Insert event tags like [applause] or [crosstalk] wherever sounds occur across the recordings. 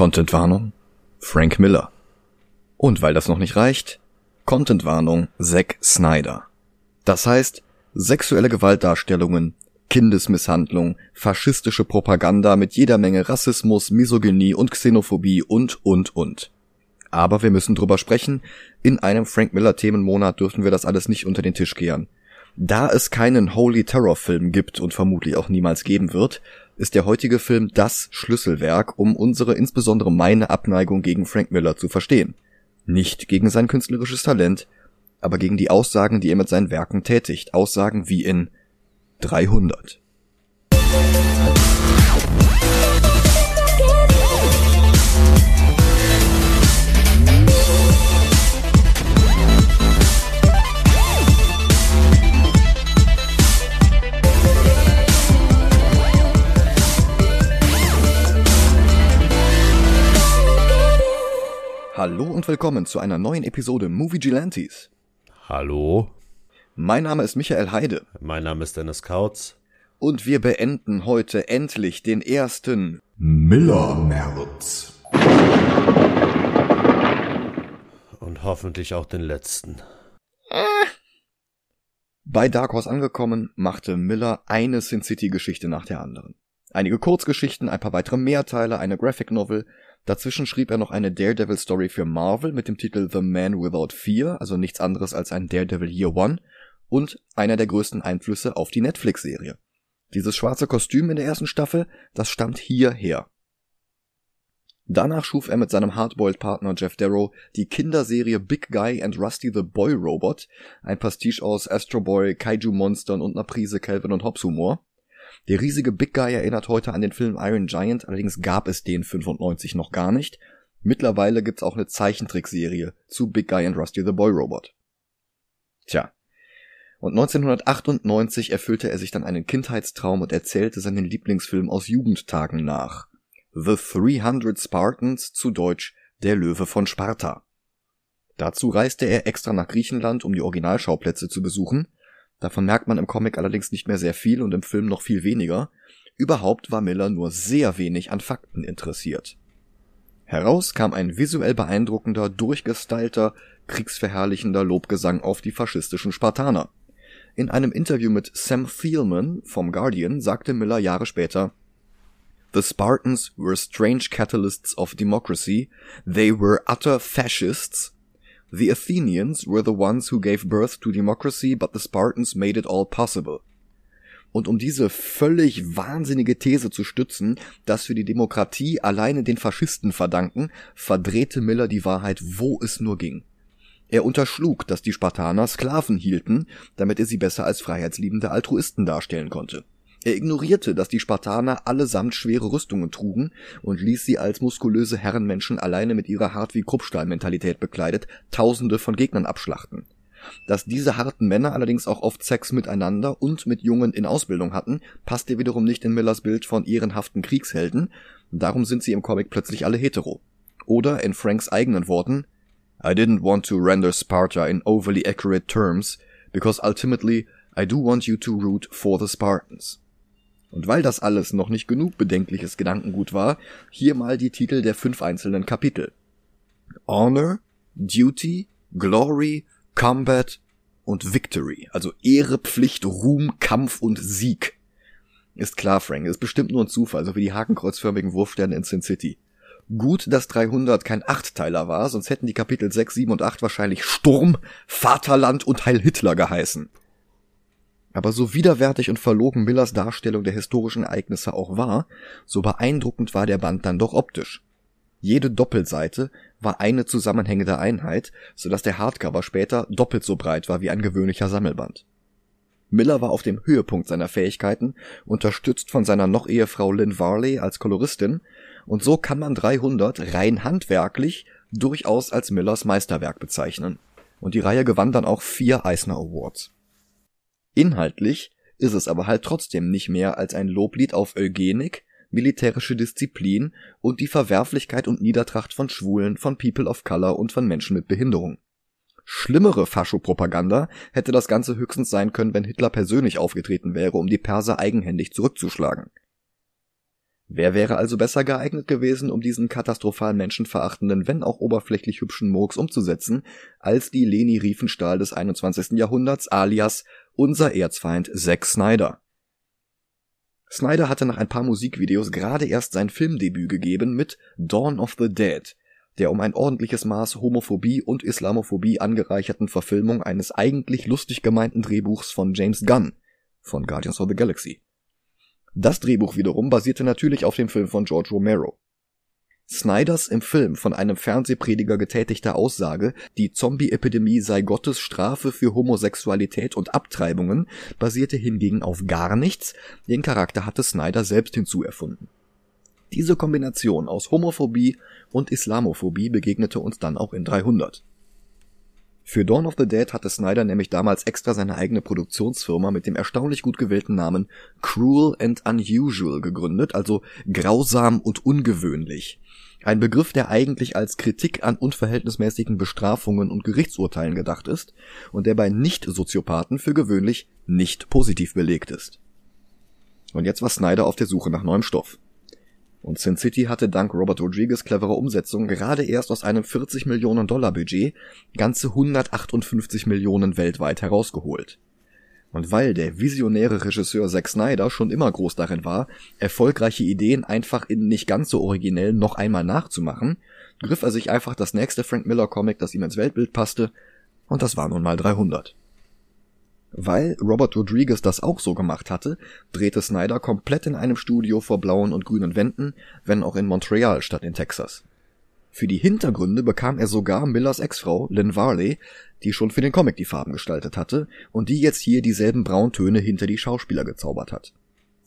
Contentwarnung Frank Miller. Und weil das noch nicht reicht, Contentwarnung Zack Snyder. Das heißt, sexuelle Gewaltdarstellungen, Kindesmisshandlung, faschistische Propaganda mit jeder Menge Rassismus, Misogynie und Xenophobie und, und, und. Aber wir müssen drüber sprechen. In einem Frank Miller Themenmonat dürfen wir das alles nicht unter den Tisch kehren. Da es keinen Holy Terror Film gibt und vermutlich auch niemals geben wird, ist der heutige Film das Schlüsselwerk, um unsere, insbesondere meine Abneigung gegen Frank Miller zu verstehen. Nicht gegen sein künstlerisches Talent, aber gegen die Aussagen, die er mit seinen Werken tätigt. Aussagen wie in 300. Hallo und willkommen zu einer neuen Episode Movie Gilantes. Hallo, Mein Name ist Michael Heide mein Name ist Dennis Kautz. und wir beenden heute endlich den ersten Miller-März. Und hoffentlich auch den letzten. Bei Dark Horse angekommen, machte Miller eine Sin City Geschichte nach der anderen. Einige Kurzgeschichten, ein paar weitere Mehrteile, eine Graphic Novel. Dazwischen schrieb er noch eine Daredevil Story für Marvel mit dem Titel The Man Without Fear, also nichts anderes als ein Daredevil Year One und einer der größten Einflüsse auf die Netflix-Serie. Dieses schwarze Kostüm in der ersten Staffel, das stammt hierher. Danach schuf er mit seinem Hardboiled-Partner Jeff Darrow die Kinderserie Big Guy and Rusty the Boy Robot, ein Pastiche aus Astro Boy, Kaiju-Monstern und einer Prise Calvin und Hobbes Humor. Der riesige Big Guy erinnert heute an den Film Iron Giant, allerdings gab es den 95 noch gar nicht. Mittlerweile gibt's auch eine Zeichentrickserie zu Big Guy and Rusty the Boy Robot. Tja. Und 1998 erfüllte er sich dann einen Kindheitstraum und erzählte seinen Lieblingsfilm aus Jugendtagen nach. The 300 Spartans, zu Deutsch Der Löwe von Sparta. Dazu reiste er extra nach Griechenland, um die Originalschauplätze zu besuchen. Davon merkt man im Comic allerdings nicht mehr sehr viel und im Film noch viel weniger. Überhaupt war Miller nur sehr wenig an Fakten interessiert. Heraus kam ein visuell beeindruckender, durchgestylter, kriegsverherrlichender Lobgesang auf die faschistischen Spartaner. In einem Interview mit Sam Thielman vom Guardian sagte Miller Jahre später, The Spartans were strange catalysts of democracy. They were utter fascists. The Athenians were the ones who gave birth to democracy, but the Spartans made it all possible. Und um diese völlig wahnsinnige These zu stützen, dass wir die Demokratie alleine den Faschisten verdanken, verdrehte Miller die Wahrheit, wo es nur ging. Er unterschlug, dass die Spartaner Sklaven hielten, damit er sie besser als freiheitsliebende Altruisten darstellen konnte. Er ignorierte, dass die Spartaner allesamt schwere Rüstungen trugen und ließ sie als muskulöse Herrenmenschen alleine mit ihrer hart wie Kruppstahlmentalität bekleidet Tausende von Gegnern abschlachten. Dass diese harten Männer allerdings auch oft Sex miteinander und mit Jungen in Ausbildung hatten, passte wiederum nicht in Millers Bild von ehrenhaften Kriegshelden, darum sind sie im Comic plötzlich alle hetero. Oder in Franks eigenen Worten, I didn't want to render Sparta in overly accurate terms, because ultimately I do want you to root for the Spartans. Und weil das alles noch nicht genug bedenkliches Gedankengut war, hier mal die Titel der fünf einzelnen Kapitel. Honor, Duty, Glory, Combat und Victory, also Ehre, Pflicht, Ruhm, Kampf und Sieg. Ist klar, Frank, ist bestimmt nur ein Zufall, so wie die hakenkreuzförmigen Wurfsterne in Sin City. Gut, dass 300 kein Achtteiler war, sonst hätten die Kapitel 6, 7 und 8 wahrscheinlich Sturm, Vaterland und Heil Hitler geheißen. Aber so widerwärtig und verlogen Millers Darstellung der historischen Ereignisse auch war, so beeindruckend war der Band dann doch optisch. Jede Doppelseite war eine zusammenhängende Einheit, so dass der Hardcover später doppelt so breit war wie ein gewöhnlicher Sammelband. Miller war auf dem Höhepunkt seiner Fähigkeiten, unterstützt von seiner noch Ehefrau Lynn Varley als Koloristin, und so kann man 300 rein handwerklich durchaus als Millers Meisterwerk bezeichnen. Und die Reihe gewann dann auch vier Eisner Awards. Inhaltlich ist es aber halt trotzdem nicht mehr als ein Loblied auf Eugenik, militärische Disziplin und die Verwerflichkeit und Niedertracht von Schwulen, von People of Color und von Menschen mit Behinderung. Schlimmere Faschopropaganda hätte das Ganze höchstens sein können, wenn Hitler persönlich aufgetreten wäre, um die Perser eigenhändig zurückzuschlagen. Wer wäre also besser geeignet gewesen, um diesen katastrophal menschenverachtenden, wenn auch oberflächlich hübschen Murks umzusetzen, als die Leni Riefenstahl des 21. Jahrhunderts alias unser Erzfeind Zack Snyder. Snyder hatte nach ein paar Musikvideos gerade erst sein Filmdebüt gegeben mit Dawn of the Dead, der um ein ordentliches Maß Homophobie und Islamophobie angereicherten Verfilmung eines eigentlich lustig gemeinten Drehbuchs von James Gunn von Guardians of the Galaxy. Das Drehbuch wiederum basierte natürlich auf dem Film von George Romero. Snyders im Film von einem Fernsehprediger getätigte Aussage, die Zombie-Epidemie sei Gottes Strafe für Homosexualität und Abtreibungen, basierte hingegen auf gar nichts, den Charakter hatte Snyder selbst hinzuerfunden. Diese Kombination aus Homophobie und Islamophobie begegnete uns dann auch in 300. Für Dawn of the Dead hatte Snyder nämlich damals extra seine eigene Produktionsfirma mit dem erstaunlich gut gewählten Namen Cruel and Unusual gegründet, also grausam und ungewöhnlich. Ein Begriff, der eigentlich als Kritik an unverhältnismäßigen Bestrafungen und Gerichtsurteilen gedacht ist und der bei Nicht-Soziopathen für gewöhnlich nicht positiv belegt ist. Und jetzt war Snyder auf der Suche nach neuem Stoff. Und Sin City hatte dank Robert Rodriguez cleverer Umsetzung gerade erst aus einem 40 Millionen Dollar Budget ganze 158 Millionen weltweit herausgeholt. Und weil der visionäre Regisseur Zack Snyder schon immer groß darin war, erfolgreiche Ideen einfach in nicht ganz so originell noch einmal nachzumachen, griff er sich einfach das nächste Frank Miller Comic, das ihm ins Weltbild passte, und das war nun mal 300. Weil Robert Rodriguez das auch so gemacht hatte, drehte Snyder komplett in einem Studio vor blauen und grünen Wänden, wenn auch in Montreal statt in Texas. Für die Hintergründe bekam er sogar Millers Ex-Frau, Lynn Varley, die schon für den Comic die Farben gestaltet hatte und die jetzt hier dieselben Brauntöne hinter die Schauspieler gezaubert hat.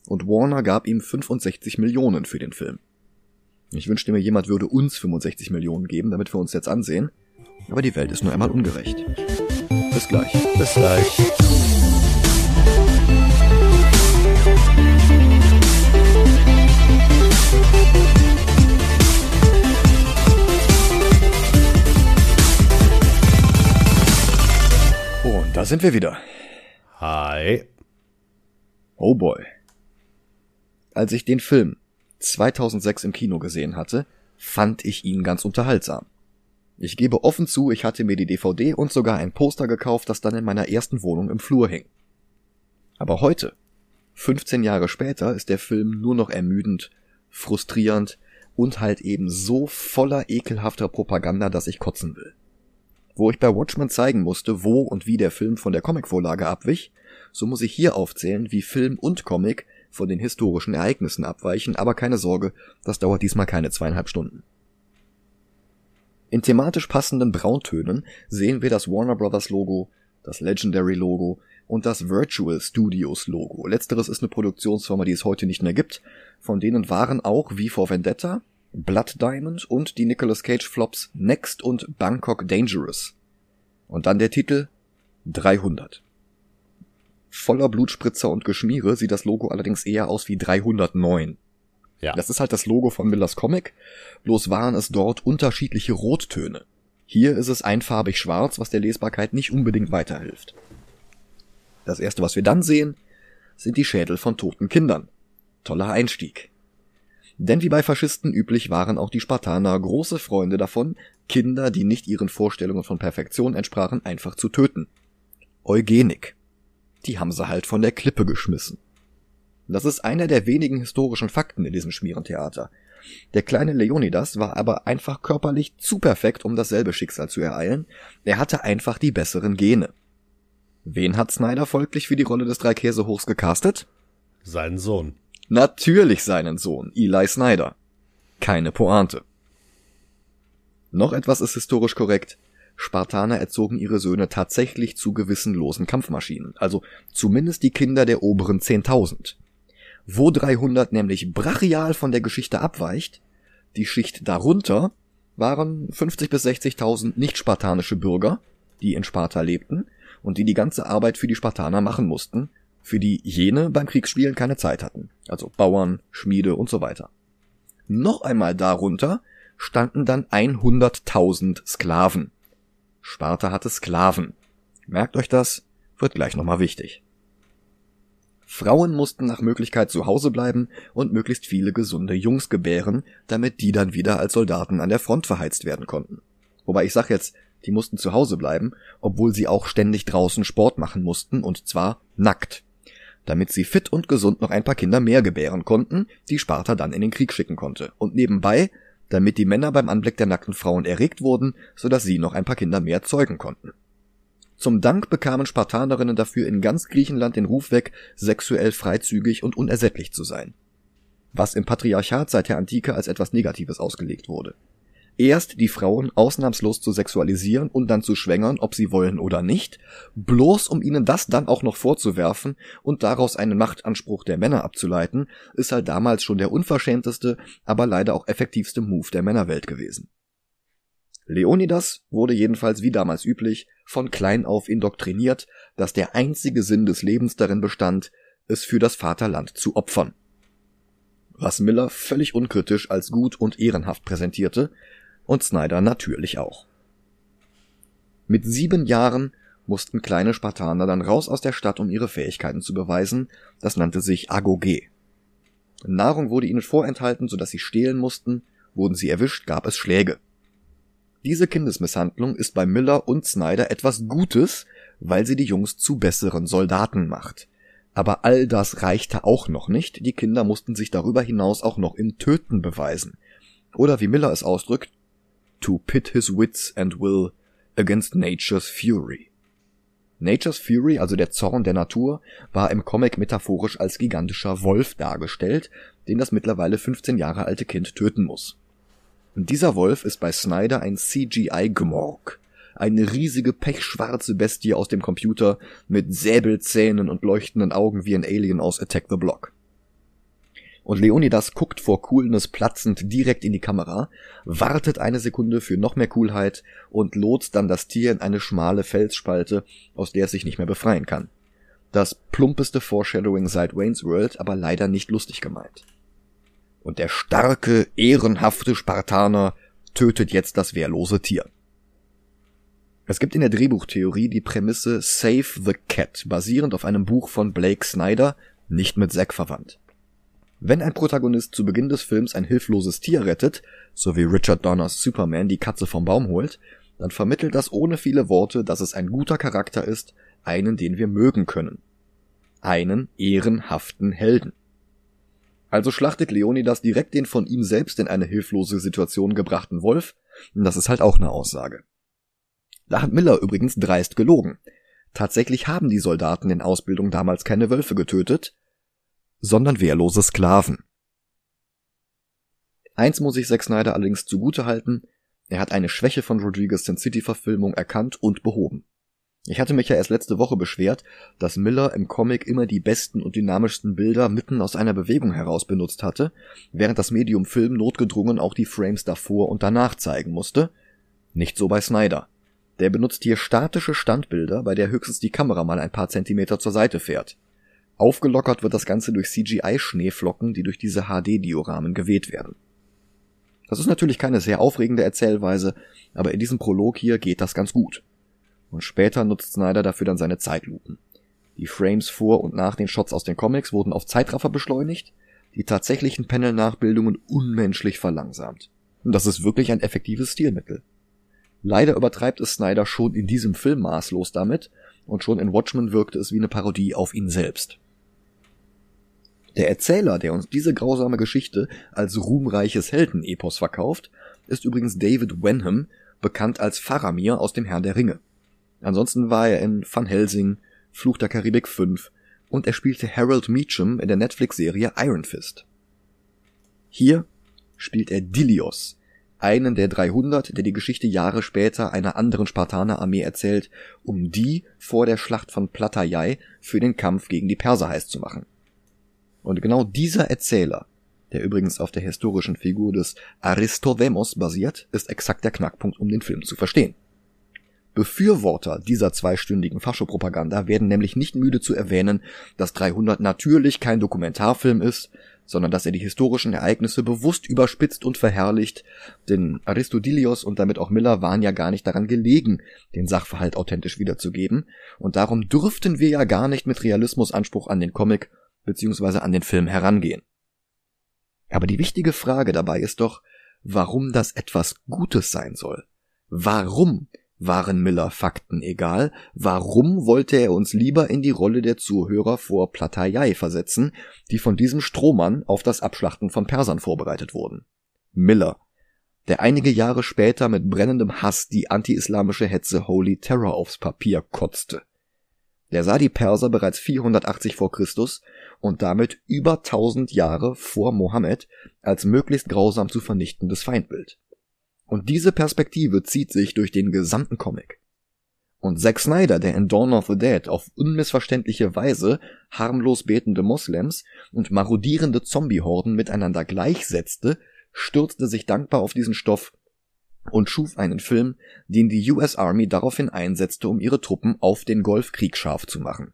Und Warner gab ihm 65 Millionen für den Film. Ich wünschte mir, jemand würde uns 65 Millionen geben, damit wir uns jetzt ansehen. Aber die Welt ist nur einmal ungerecht. Bis gleich. Bis gleich. Und da sind wir wieder. Hi. Oh boy. Als ich den Film 2006 im Kino gesehen hatte, fand ich ihn ganz unterhaltsam. Ich gebe offen zu, ich hatte mir die DVD und sogar ein Poster gekauft, das dann in meiner ersten Wohnung im Flur hing. Aber heute, 15 Jahre später, ist der Film nur noch ermüdend, frustrierend und halt eben so voller ekelhafter Propaganda, dass ich kotzen will. Wo ich bei Watchmen zeigen musste, wo und wie der Film von der Comicvorlage abwich, so muss ich hier aufzählen, wie Film und Comic von den historischen Ereignissen abweichen, aber keine Sorge, das dauert diesmal keine zweieinhalb Stunden. In thematisch passenden Brauntönen sehen wir das Warner Brothers Logo, das Legendary Logo und das Virtual Studios Logo. Letzteres ist eine Produktionsfirma, die es heute nicht mehr gibt. Von denen waren auch wie vor Vendetta, Blood Diamond und die Nicolas Cage Flops Next und Bangkok Dangerous. Und dann der Titel 300. Voller Blutspritzer und Geschmiere sieht das Logo allerdings eher aus wie 309. Ja. Das ist halt das Logo von Millers Comic, bloß waren es dort unterschiedliche Rottöne. Hier ist es einfarbig schwarz, was der Lesbarkeit nicht unbedingt weiterhilft. Das erste, was wir dann sehen, sind die Schädel von toten Kindern. Toller Einstieg. Denn wie bei Faschisten üblich waren auch die Spartaner große Freunde davon, Kinder, die nicht ihren Vorstellungen von Perfektion entsprachen, einfach zu töten. Eugenik. Die haben sie halt von der Klippe geschmissen. Das ist einer der wenigen historischen Fakten in diesem Schmierentheater. Der kleine Leonidas war aber einfach körperlich zu perfekt, um dasselbe Schicksal zu ereilen. Er hatte einfach die besseren Gene. Wen hat Snyder folglich für die Rolle des Dreikäsehochs gecastet? Seinen Sohn. Natürlich seinen Sohn, Eli Snyder. Keine Pointe. Noch etwas ist historisch korrekt. Spartaner erzogen ihre Söhne tatsächlich zu gewissenlosen Kampfmaschinen, also zumindest die Kinder der oberen 10.000. Wo 300 nämlich brachial von der Geschichte abweicht, die Schicht darunter waren 50 bis 60.000 nicht-spartanische Bürger, die in Sparta lebten und die die ganze Arbeit für die Spartaner machen mussten, für die jene beim Kriegsspielen keine Zeit hatten, also Bauern, Schmiede und so weiter. Noch einmal darunter standen dann 100.000 Sklaven. Sparta hatte Sklaven. Merkt euch das, wird gleich nochmal wichtig. Frauen mussten nach Möglichkeit zu Hause bleiben und möglichst viele gesunde Jungs gebären, damit die dann wieder als Soldaten an der Front verheizt werden konnten. Wobei ich sag jetzt, die mussten zu Hause bleiben, obwohl sie auch ständig draußen Sport machen mussten und zwar nackt. Damit sie fit und gesund noch ein paar Kinder mehr gebären konnten, die Sparta dann in den Krieg schicken konnte. Und nebenbei, damit die Männer beim Anblick der nackten Frauen erregt wurden, so dass sie noch ein paar Kinder mehr zeugen konnten. Zum Dank bekamen Spartanerinnen dafür in ganz Griechenland den Ruf weg, sexuell freizügig und unersättlich zu sein. Was im Patriarchat seit der Antike als etwas Negatives ausgelegt wurde erst die Frauen ausnahmslos zu sexualisieren und dann zu schwängern, ob sie wollen oder nicht, bloß um ihnen das dann auch noch vorzuwerfen und daraus einen Machtanspruch der Männer abzuleiten, ist halt damals schon der unverschämteste, aber leider auch effektivste Move der Männerwelt gewesen. Leonidas wurde jedenfalls wie damals üblich von klein auf indoktriniert, dass der einzige Sinn des Lebens darin bestand, es für das Vaterland zu opfern. Was Miller völlig unkritisch als gut und ehrenhaft präsentierte, und Snyder natürlich auch. Mit sieben Jahren mussten kleine Spartaner dann raus aus der Stadt, um ihre Fähigkeiten zu beweisen. Das nannte sich Agoge. Nahrung wurde ihnen vorenthalten, sodass sie stehlen mussten. Wurden sie erwischt, gab es Schläge. Diese Kindesmisshandlung ist bei Miller und Snyder etwas Gutes, weil sie die Jungs zu besseren Soldaten macht. Aber all das reichte auch noch nicht, die Kinder mussten sich darüber hinaus auch noch im Töten beweisen. Oder wie Miller es ausdrückt, to pit his wits and will against nature's fury. Nature's Fury, also der Zorn der Natur, war im Comic metaphorisch als gigantischer Wolf dargestellt, den das mittlerweile 15 Jahre alte Kind töten muss. Und dieser Wolf ist bei Snyder ein CGI-Gmorg, eine riesige pechschwarze Bestie aus dem Computer mit Säbelzähnen und leuchtenden Augen wie ein Alien aus Attack the Block und Leonidas guckt vor Coolness platzend direkt in die Kamera, wartet eine Sekunde für noch mehr Coolheit und lotst dann das Tier in eine schmale Felsspalte, aus der es sich nicht mehr befreien kann. Das plumpeste Foreshadowing seit Wayne's World, aber leider nicht lustig gemeint. Und der starke, ehrenhafte Spartaner tötet jetzt das wehrlose Tier. Es gibt in der Drehbuchtheorie die Prämisse Save the Cat, basierend auf einem Buch von Blake Snyder, nicht mit Zack verwandt. Wenn ein Protagonist zu Beginn des Films ein hilfloses Tier rettet, so wie Richard Donners Superman die Katze vom Baum holt, dann vermittelt das ohne viele Worte, dass es ein guter Charakter ist, einen, den wir mögen können. Einen ehrenhaften Helden. Also schlachtet Leonidas direkt den von ihm selbst in eine hilflose Situation gebrachten Wolf, und das ist halt auch eine Aussage. Da hat Miller übrigens dreist gelogen. Tatsächlich haben die Soldaten in Ausbildung damals keine Wölfe getötet, sondern wehrlose Sklaven. Eins muss ich Zack Snyder allerdings zugute halten, er hat eine Schwäche von Rodriguez Sin City Verfilmung erkannt und behoben. Ich hatte mich ja erst letzte Woche beschwert, dass Miller im Comic immer die besten und dynamischsten Bilder mitten aus einer Bewegung heraus benutzt hatte, während das Medium Film notgedrungen auch die Frames davor und danach zeigen musste. Nicht so bei Snyder. Der benutzt hier statische Standbilder, bei der höchstens die Kamera mal ein paar Zentimeter zur Seite fährt. Aufgelockert wird das Ganze durch CGI-Schneeflocken, die durch diese HD-Dioramen geweht werden. Das ist natürlich keine sehr aufregende Erzählweise, aber in diesem Prolog hier geht das ganz gut. Und später nutzt Snyder dafür dann seine Zeitlupen. Die Frames vor und nach den Shots aus den Comics wurden auf Zeitraffer beschleunigt, die tatsächlichen Panel-Nachbildungen unmenschlich verlangsamt. Und das ist wirklich ein effektives Stilmittel. Leider übertreibt es Snyder schon in diesem Film maßlos damit, und schon in Watchmen wirkte es wie eine Parodie auf ihn selbst. Der Erzähler, der uns diese grausame Geschichte als ruhmreiches Heldenepos verkauft, ist übrigens David Wenham, bekannt als Faramir aus dem Herrn der Ringe. Ansonsten war er in Van Helsing, Fluch der Karibik 5 und er spielte Harold Meacham in der Netflix-Serie Iron Fist. Hier spielt er Dilios, einen der 300, der die Geschichte Jahre später einer anderen Spartanerarmee erzählt, um die vor der Schlacht von Plataiai für den Kampf gegen die Perser heiß zu machen. Und genau dieser Erzähler, der übrigens auf der historischen Figur des Aristodemos basiert, ist exakt der Knackpunkt, um den Film zu verstehen. Befürworter dieser zweistündigen Faschopropaganda werden nämlich nicht müde zu erwähnen, dass 300 natürlich kein Dokumentarfilm ist, sondern dass er die historischen Ereignisse bewusst überspitzt und verherrlicht, denn Aristodilios und damit auch Miller waren ja gar nicht daran gelegen, den Sachverhalt authentisch wiederzugeben, und darum dürften wir ja gar nicht mit Realismusanspruch an den Comic bzw. an den Film herangehen. Aber die wichtige Frage dabei ist doch, warum das etwas Gutes sein soll. Warum waren Miller Fakten egal? Warum wollte er uns lieber in die Rolle der Zuhörer vor Platayai versetzen, die von diesem Strohmann auf das Abschlachten von Persern vorbereitet wurden? Miller, der einige Jahre später mit brennendem Hass die anti-islamische Hetze Holy Terror aufs Papier kotzte. Der sah die Perser bereits 480 vor Christus und damit über 1000 Jahre vor Mohammed als möglichst grausam zu vernichtendes Feindbild. Und diese Perspektive zieht sich durch den gesamten Comic. Und Zack Snyder, der in Dawn of the Dead auf unmissverständliche Weise harmlos betende Moslems und marodierende Zombiehorden miteinander gleichsetzte, stürzte sich dankbar auf diesen Stoff und schuf einen Film, den die US Army daraufhin einsetzte, um ihre Truppen auf den Golfkrieg scharf zu machen.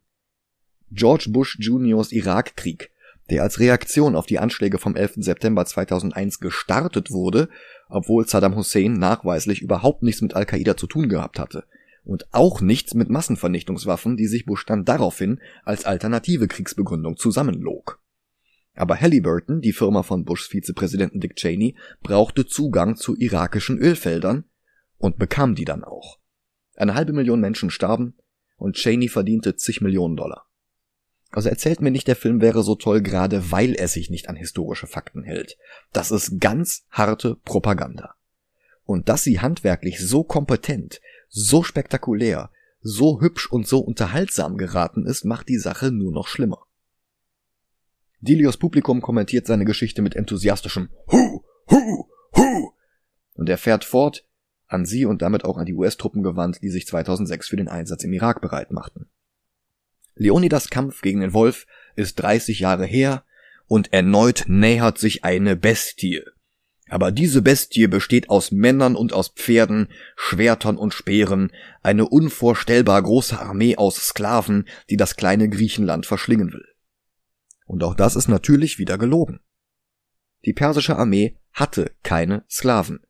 George Bush Juniors Irakkrieg, der als Reaktion auf die Anschläge vom 11. September 2001 gestartet wurde, obwohl Saddam Hussein nachweislich überhaupt nichts mit Al-Qaida zu tun gehabt hatte und auch nichts mit Massenvernichtungswaffen, die sich Bush dann daraufhin als alternative Kriegsbegründung zusammenlog. Aber Halliburton, die Firma von Bushs Vizepräsidenten Dick Cheney, brauchte Zugang zu irakischen Ölfeldern und bekam die dann auch. Eine halbe Million Menschen starben und Cheney verdiente zig Millionen Dollar. Also erzählt mir nicht, der Film wäre so toll, gerade weil er sich nicht an historische Fakten hält. Das ist ganz harte Propaganda. Und dass sie handwerklich so kompetent, so spektakulär, so hübsch und so unterhaltsam geraten ist, macht die Sache nur noch schlimmer. Dilios Publikum kommentiert seine Geschichte mit enthusiastischem Hu, Hu, Hu. Und er fährt fort, an sie und damit auch an die US-Truppen gewandt, die sich 2006 für den Einsatz im Irak bereit machten. Leonidas Kampf gegen den Wolf ist 30 Jahre her und erneut nähert sich eine Bestie. Aber diese Bestie besteht aus Männern und aus Pferden, Schwertern und Speeren, eine unvorstellbar große Armee aus Sklaven, die das kleine Griechenland verschlingen will. Und auch das ist natürlich wieder gelogen. Die persische Armee hatte keine Sklaven.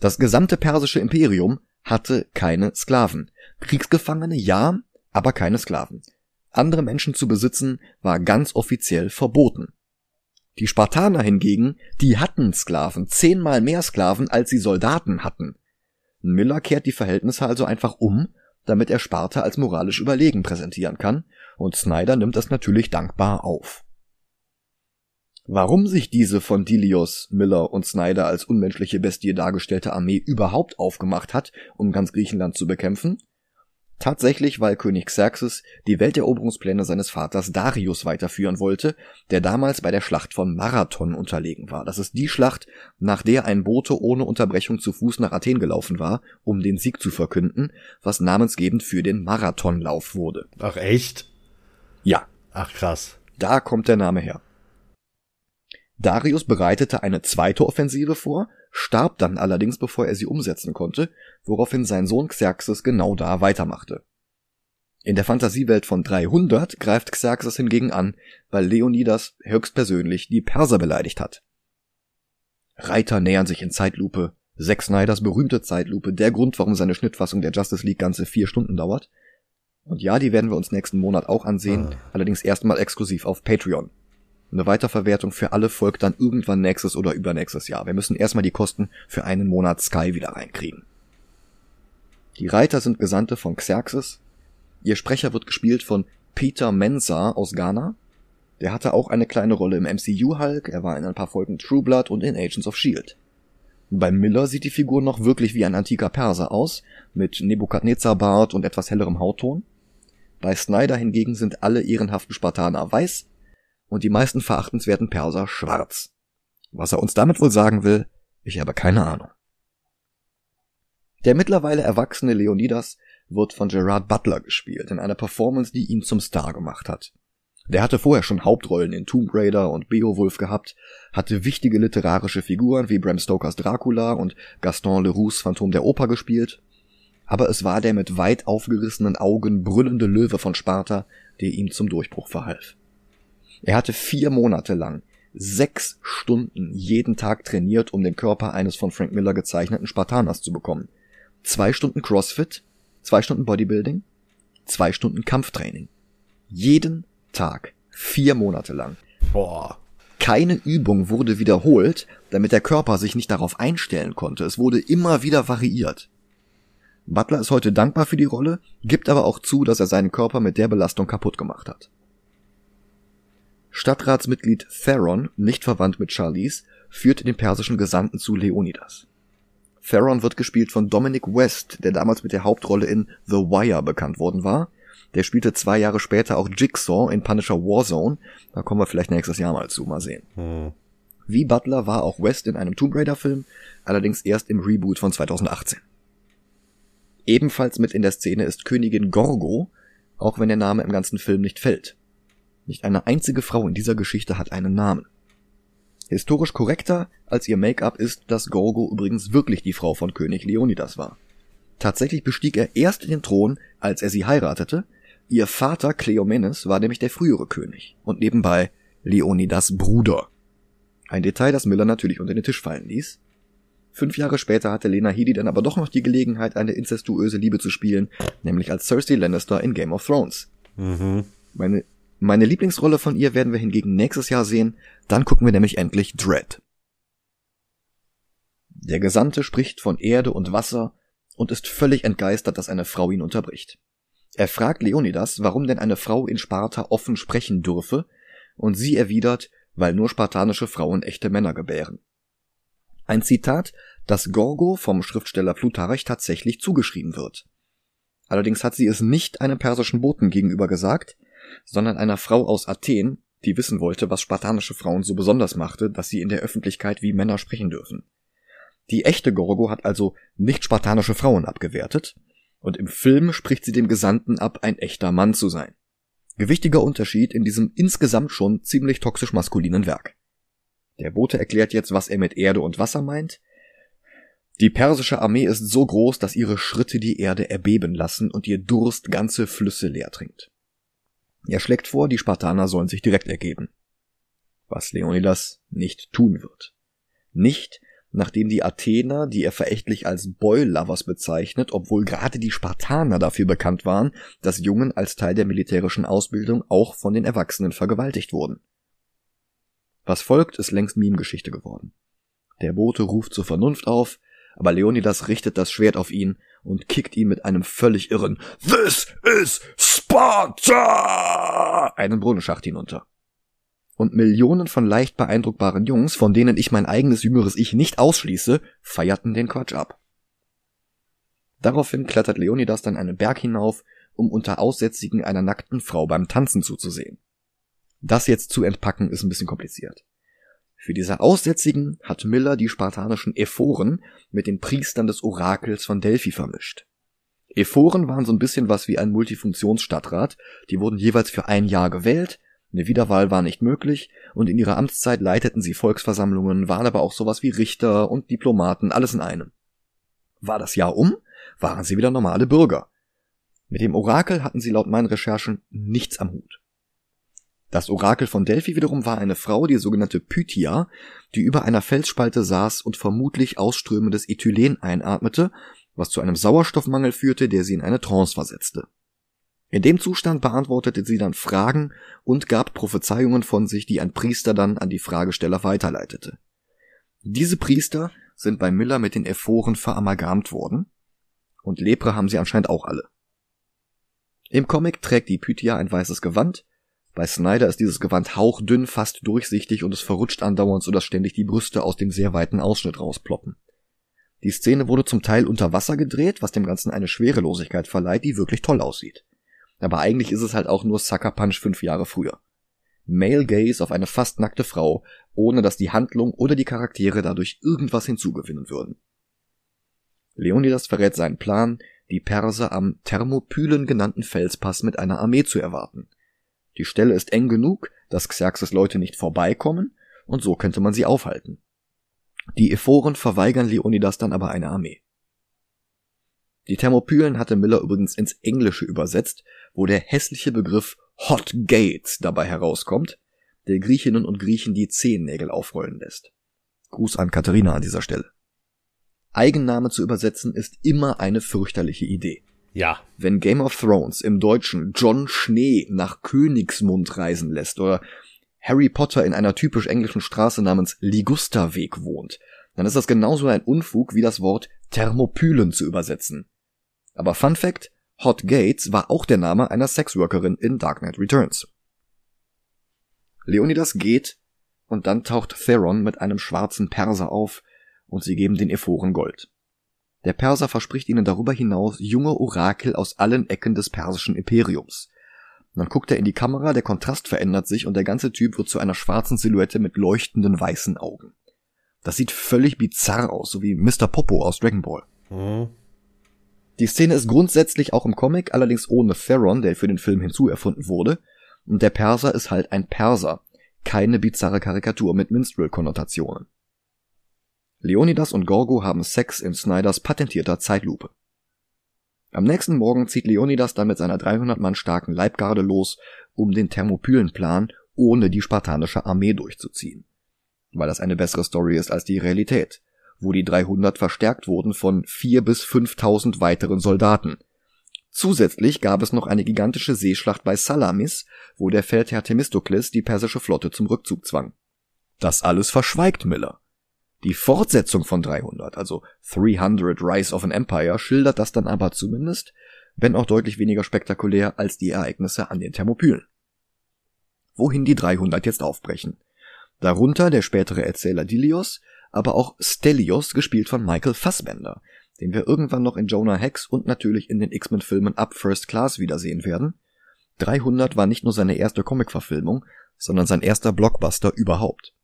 Das gesamte persische Imperium hatte keine Sklaven. Kriegsgefangene ja, aber keine Sklaven andere Menschen zu besitzen, war ganz offiziell verboten. Die Spartaner hingegen, die hatten Sklaven, zehnmal mehr Sklaven, als sie Soldaten hatten. Miller kehrt die Verhältnisse also einfach um, damit er Sparta als moralisch überlegen präsentieren kann, und Snyder nimmt das natürlich dankbar auf. Warum sich diese von Dilios, Miller und Snyder als unmenschliche Bestie dargestellte Armee überhaupt aufgemacht hat, um ganz Griechenland zu bekämpfen, Tatsächlich, weil König Xerxes die Welteroberungspläne seines Vaters Darius weiterführen wollte, der damals bei der Schlacht von Marathon unterlegen war. Das ist die Schlacht, nach der ein Bote ohne Unterbrechung zu Fuß nach Athen gelaufen war, um den Sieg zu verkünden, was namensgebend für den Marathonlauf wurde. Ach echt? Ja. Ach krass. Da kommt der Name her. Darius bereitete eine zweite Offensive vor, starb dann allerdings, bevor er sie umsetzen konnte, woraufhin sein Sohn Xerxes genau da weitermachte. In der Fantasiewelt von 300 greift Xerxes hingegen an, weil Leonidas höchstpersönlich die Perser beleidigt hat. Reiter nähern sich in Zeitlupe, Zack Snyders berühmte Zeitlupe, der Grund, warum seine Schnittfassung der Justice League ganze vier Stunden dauert. Und ja, die werden wir uns nächsten Monat auch ansehen, ah. allerdings erstmal exklusiv auf Patreon. Eine Weiterverwertung für alle folgt dann irgendwann nächstes oder übernächstes Jahr. Wir müssen erstmal die Kosten für einen Monat Sky wieder reinkriegen. Die Reiter sind Gesandte von Xerxes. Ihr Sprecher wird gespielt von Peter Mensah aus Ghana. Der hatte auch eine kleine Rolle im MCU Hulk, er war in ein paar Folgen True Blood und in Agents of Shield. Bei Miller sieht die Figur noch wirklich wie ein antiker Perser aus, mit Nebukadnezar-Bart und etwas hellerem Hautton. Bei Snyder hingegen sind alle ehrenhaften Spartaner weiß und die meisten verachtenswerten Perser schwarz. Was er uns damit wohl sagen will, ich habe keine Ahnung. Der mittlerweile erwachsene Leonidas wird von Gerard Butler gespielt, in einer Performance, die ihn zum Star gemacht hat. Der hatte vorher schon Hauptrollen in Tomb Raider und Beowulf gehabt, hatte wichtige literarische Figuren wie Bram Stokers Dracula und Gaston Leroux Phantom der Oper gespielt, aber es war der mit weit aufgerissenen Augen brüllende Löwe von Sparta, der ihm zum Durchbruch verhalf. Er hatte vier Monate lang sechs Stunden jeden Tag trainiert, um den Körper eines von Frank Miller gezeichneten Spartaners zu bekommen. Zwei Stunden CrossFit, zwei Stunden Bodybuilding, zwei Stunden Kampftraining. Jeden Tag Vier Monate lang. Boah. Keine Übung wurde wiederholt, damit der Körper sich nicht darauf einstellen konnte. Es wurde immer wieder variiert. Butler ist heute dankbar für die Rolle, gibt aber auch zu, dass er seinen Körper mit der Belastung kaputt gemacht hat. Stadtratsmitglied Theron, nicht verwandt mit Charlize, führt den persischen Gesandten zu Leonidas. Theron wird gespielt von Dominic West, der damals mit der Hauptrolle in The Wire bekannt worden war. Der spielte zwei Jahre später auch Jigsaw in Punisher Warzone. Da kommen wir vielleicht nächstes Jahr mal zu, mal sehen. Hm. Wie Butler war auch West in einem Tomb Raider Film, allerdings erst im Reboot von 2018. Ebenfalls mit in der Szene ist Königin Gorgo, auch wenn der Name im ganzen Film nicht fällt. Nicht eine einzige Frau in dieser Geschichte hat einen Namen. Historisch korrekter als ihr Make-up ist, dass Gorgo übrigens wirklich die Frau von König Leonidas war. Tatsächlich bestieg er erst den Thron, als er sie heiratete. Ihr Vater Kleomenes war nämlich der frühere König und nebenbei Leonidas Bruder. Ein Detail, das Miller natürlich unter den Tisch fallen ließ. Fünf Jahre später hatte Lena Headey dann aber doch noch die Gelegenheit, eine incestuöse Liebe zu spielen, nämlich als Cersei Lannister in Game of Thrones. Mhm. Meine meine Lieblingsrolle von ihr werden wir hingegen nächstes Jahr sehen, dann gucken wir nämlich endlich Dread. Der Gesandte spricht von Erde und Wasser und ist völlig entgeistert, dass eine Frau ihn unterbricht. Er fragt Leonidas, warum denn eine Frau in Sparta offen sprechen dürfe, und sie erwidert, weil nur spartanische Frauen echte Männer gebären. Ein Zitat, das Gorgo vom Schriftsteller Plutarch tatsächlich zugeschrieben wird. Allerdings hat sie es nicht einem persischen Boten gegenüber gesagt, sondern einer Frau aus Athen, die wissen wollte, was spartanische Frauen so besonders machte, dass sie in der Öffentlichkeit wie Männer sprechen dürfen. Die echte Gorgo hat also nicht spartanische Frauen abgewertet, und im Film spricht sie dem Gesandten ab, ein echter Mann zu sein. Gewichtiger Unterschied in diesem insgesamt schon ziemlich toxisch maskulinen Werk. Der Bote erklärt jetzt, was er mit Erde und Wasser meint. Die persische Armee ist so groß, dass ihre Schritte die Erde erbeben lassen und ihr Durst ganze Flüsse leer trinkt. Er schlägt vor, die Spartaner sollen sich direkt ergeben. Was Leonidas nicht tun wird. Nicht, nachdem die Athener, die er verächtlich als Boy-Lovers bezeichnet, obwohl gerade die Spartaner dafür bekannt waren, dass Jungen als Teil der militärischen Ausbildung auch von den Erwachsenen vergewaltigt wurden. Was folgt, ist längst Meme-Geschichte geworden. Der Bote ruft zur Vernunft auf, aber Leonidas richtet das Schwert auf ihn und kickt ihn mit einem völlig irren This is Sparta einen Brunnenschacht hinunter. Und Millionen von leicht beeindruckbaren Jungs, von denen ich mein eigenes jüngeres Ich nicht ausschließe, feierten den Quatsch ab. Daraufhin klettert Leonidas dann einen Berg hinauf, um unter Aussätzigen einer nackten Frau beim Tanzen zuzusehen. Das jetzt zu entpacken ist ein bisschen kompliziert. Für diese Aussätzigen hat Miller die spartanischen Ephoren mit den Priestern des Orakels von Delphi vermischt. Ephoren waren so ein bisschen was wie ein Multifunktionsstadtrat, die wurden jeweils für ein Jahr gewählt, eine Wiederwahl war nicht möglich und in ihrer Amtszeit leiteten sie Volksversammlungen, waren aber auch sowas wie Richter und Diplomaten, alles in einem. War das Jahr um, waren sie wieder normale Bürger. Mit dem Orakel hatten sie laut meinen Recherchen nichts am Hut. Das Orakel von Delphi wiederum war eine Frau, die sogenannte Pythia, die über einer Felsspalte saß und vermutlich ausströmendes Ethylen einatmete, was zu einem Sauerstoffmangel führte, der sie in eine Trance versetzte. In dem Zustand beantwortete sie dann Fragen und gab Prophezeiungen von sich, die ein Priester dann an die Fragesteller weiterleitete. Diese Priester sind bei Miller mit den Ephoren veramalgamt worden, und Lepre haben sie anscheinend auch alle. Im Comic trägt die Pythia ein weißes Gewand, bei Snyder ist dieses Gewand hauchdünn, fast durchsichtig und es verrutscht andauernd, so dass ständig die Brüste aus dem sehr weiten Ausschnitt rausploppen. Die Szene wurde zum Teil unter Wasser gedreht, was dem Ganzen eine Schwerelosigkeit verleiht, die wirklich toll aussieht. Aber eigentlich ist es halt auch nur Sucker Punch fünf Jahre früher. Male Gaze auf eine fast nackte Frau, ohne dass die Handlung oder die Charaktere dadurch irgendwas hinzugewinnen würden. Leonidas verrät seinen Plan, die Perser am Thermopylen genannten Felspass mit einer Armee zu erwarten. Die Stelle ist eng genug, dass Xerxes Leute nicht vorbeikommen, und so könnte man sie aufhalten. Die Ephoren verweigern Leonidas dann aber eine Armee. Die Thermopylen hatte Miller übrigens ins Englische übersetzt, wo der hässliche Begriff Hot Gates dabei herauskommt, der Griechinnen und Griechen die Zehennägel aufrollen lässt. Gruß an Katharina an dieser Stelle. Eigenname zu übersetzen ist immer eine fürchterliche Idee. Ja. Wenn Game of Thrones im Deutschen John Schnee nach Königsmund reisen lässt oder Harry Potter in einer typisch englischen Straße namens Ligusterweg wohnt, dann ist das genauso ein Unfug wie das Wort Thermopylen zu übersetzen. Aber Fun Fact, Hot Gates war auch der Name einer Sexworkerin in Dark Knight Returns. Leonidas geht und dann taucht Theron mit einem schwarzen Perser auf und sie geben den Ephoren Gold. Der Perser verspricht ihnen darüber hinaus junge Orakel aus allen Ecken des persischen Imperiums. Dann guckt er in die Kamera, der Kontrast verändert sich und der ganze Typ wird zu einer schwarzen Silhouette mit leuchtenden weißen Augen. Das sieht völlig bizarr aus, so wie Mr. Popo aus Dragon Ball. Mhm. Die Szene ist grundsätzlich auch im Comic, allerdings ohne Theron, der für den Film hinzuerfunden wurde. Und der Perser ist halt ein Perser, keine bizarre Karikatur mit Minstrel-Konnotationen. Leonidas und Gorgo haben Sex in Snyders patentierter Zeitlupe. Am nächsten Morgen zieht Leonidas dann mit seiner 300 Mann starken Leibgarde los, um den Thermopylenplan ohne die spartanische Armee durchzuziehen. Weil das eine bessere Story ist als die Realität, wo die 300 verstärkt wurden von 4 bis 5000 weiteren Soldaten. Zusätzlich gab es noch eine gigantische Seeschlacht bei Salamis, wo der Feldherr Themistokles die persische Flotte zum Rückzug zwang. Das alles verschweigt Miller. Die Fortsetzung von 300, also 300 Rise of an Empire, schildert das dann aber zumindest, wenn auch deutlich weniger spektakulär als die Ereignisse an den Thermopylen. Wohin die 300 jetzt aufbrechen. Darunter der spätere Erzähler Dilios, aber auch Stelios, gespielt von Michael Fassbender, den wir irgendwann noch in Jonah Hex und natürlich in den X-Men-Filmen Up First Class wiedersehen werden. 300 war nicht nur seine erste Comic-Verfilmung, sondern sein erster Blockbuster überhaupt.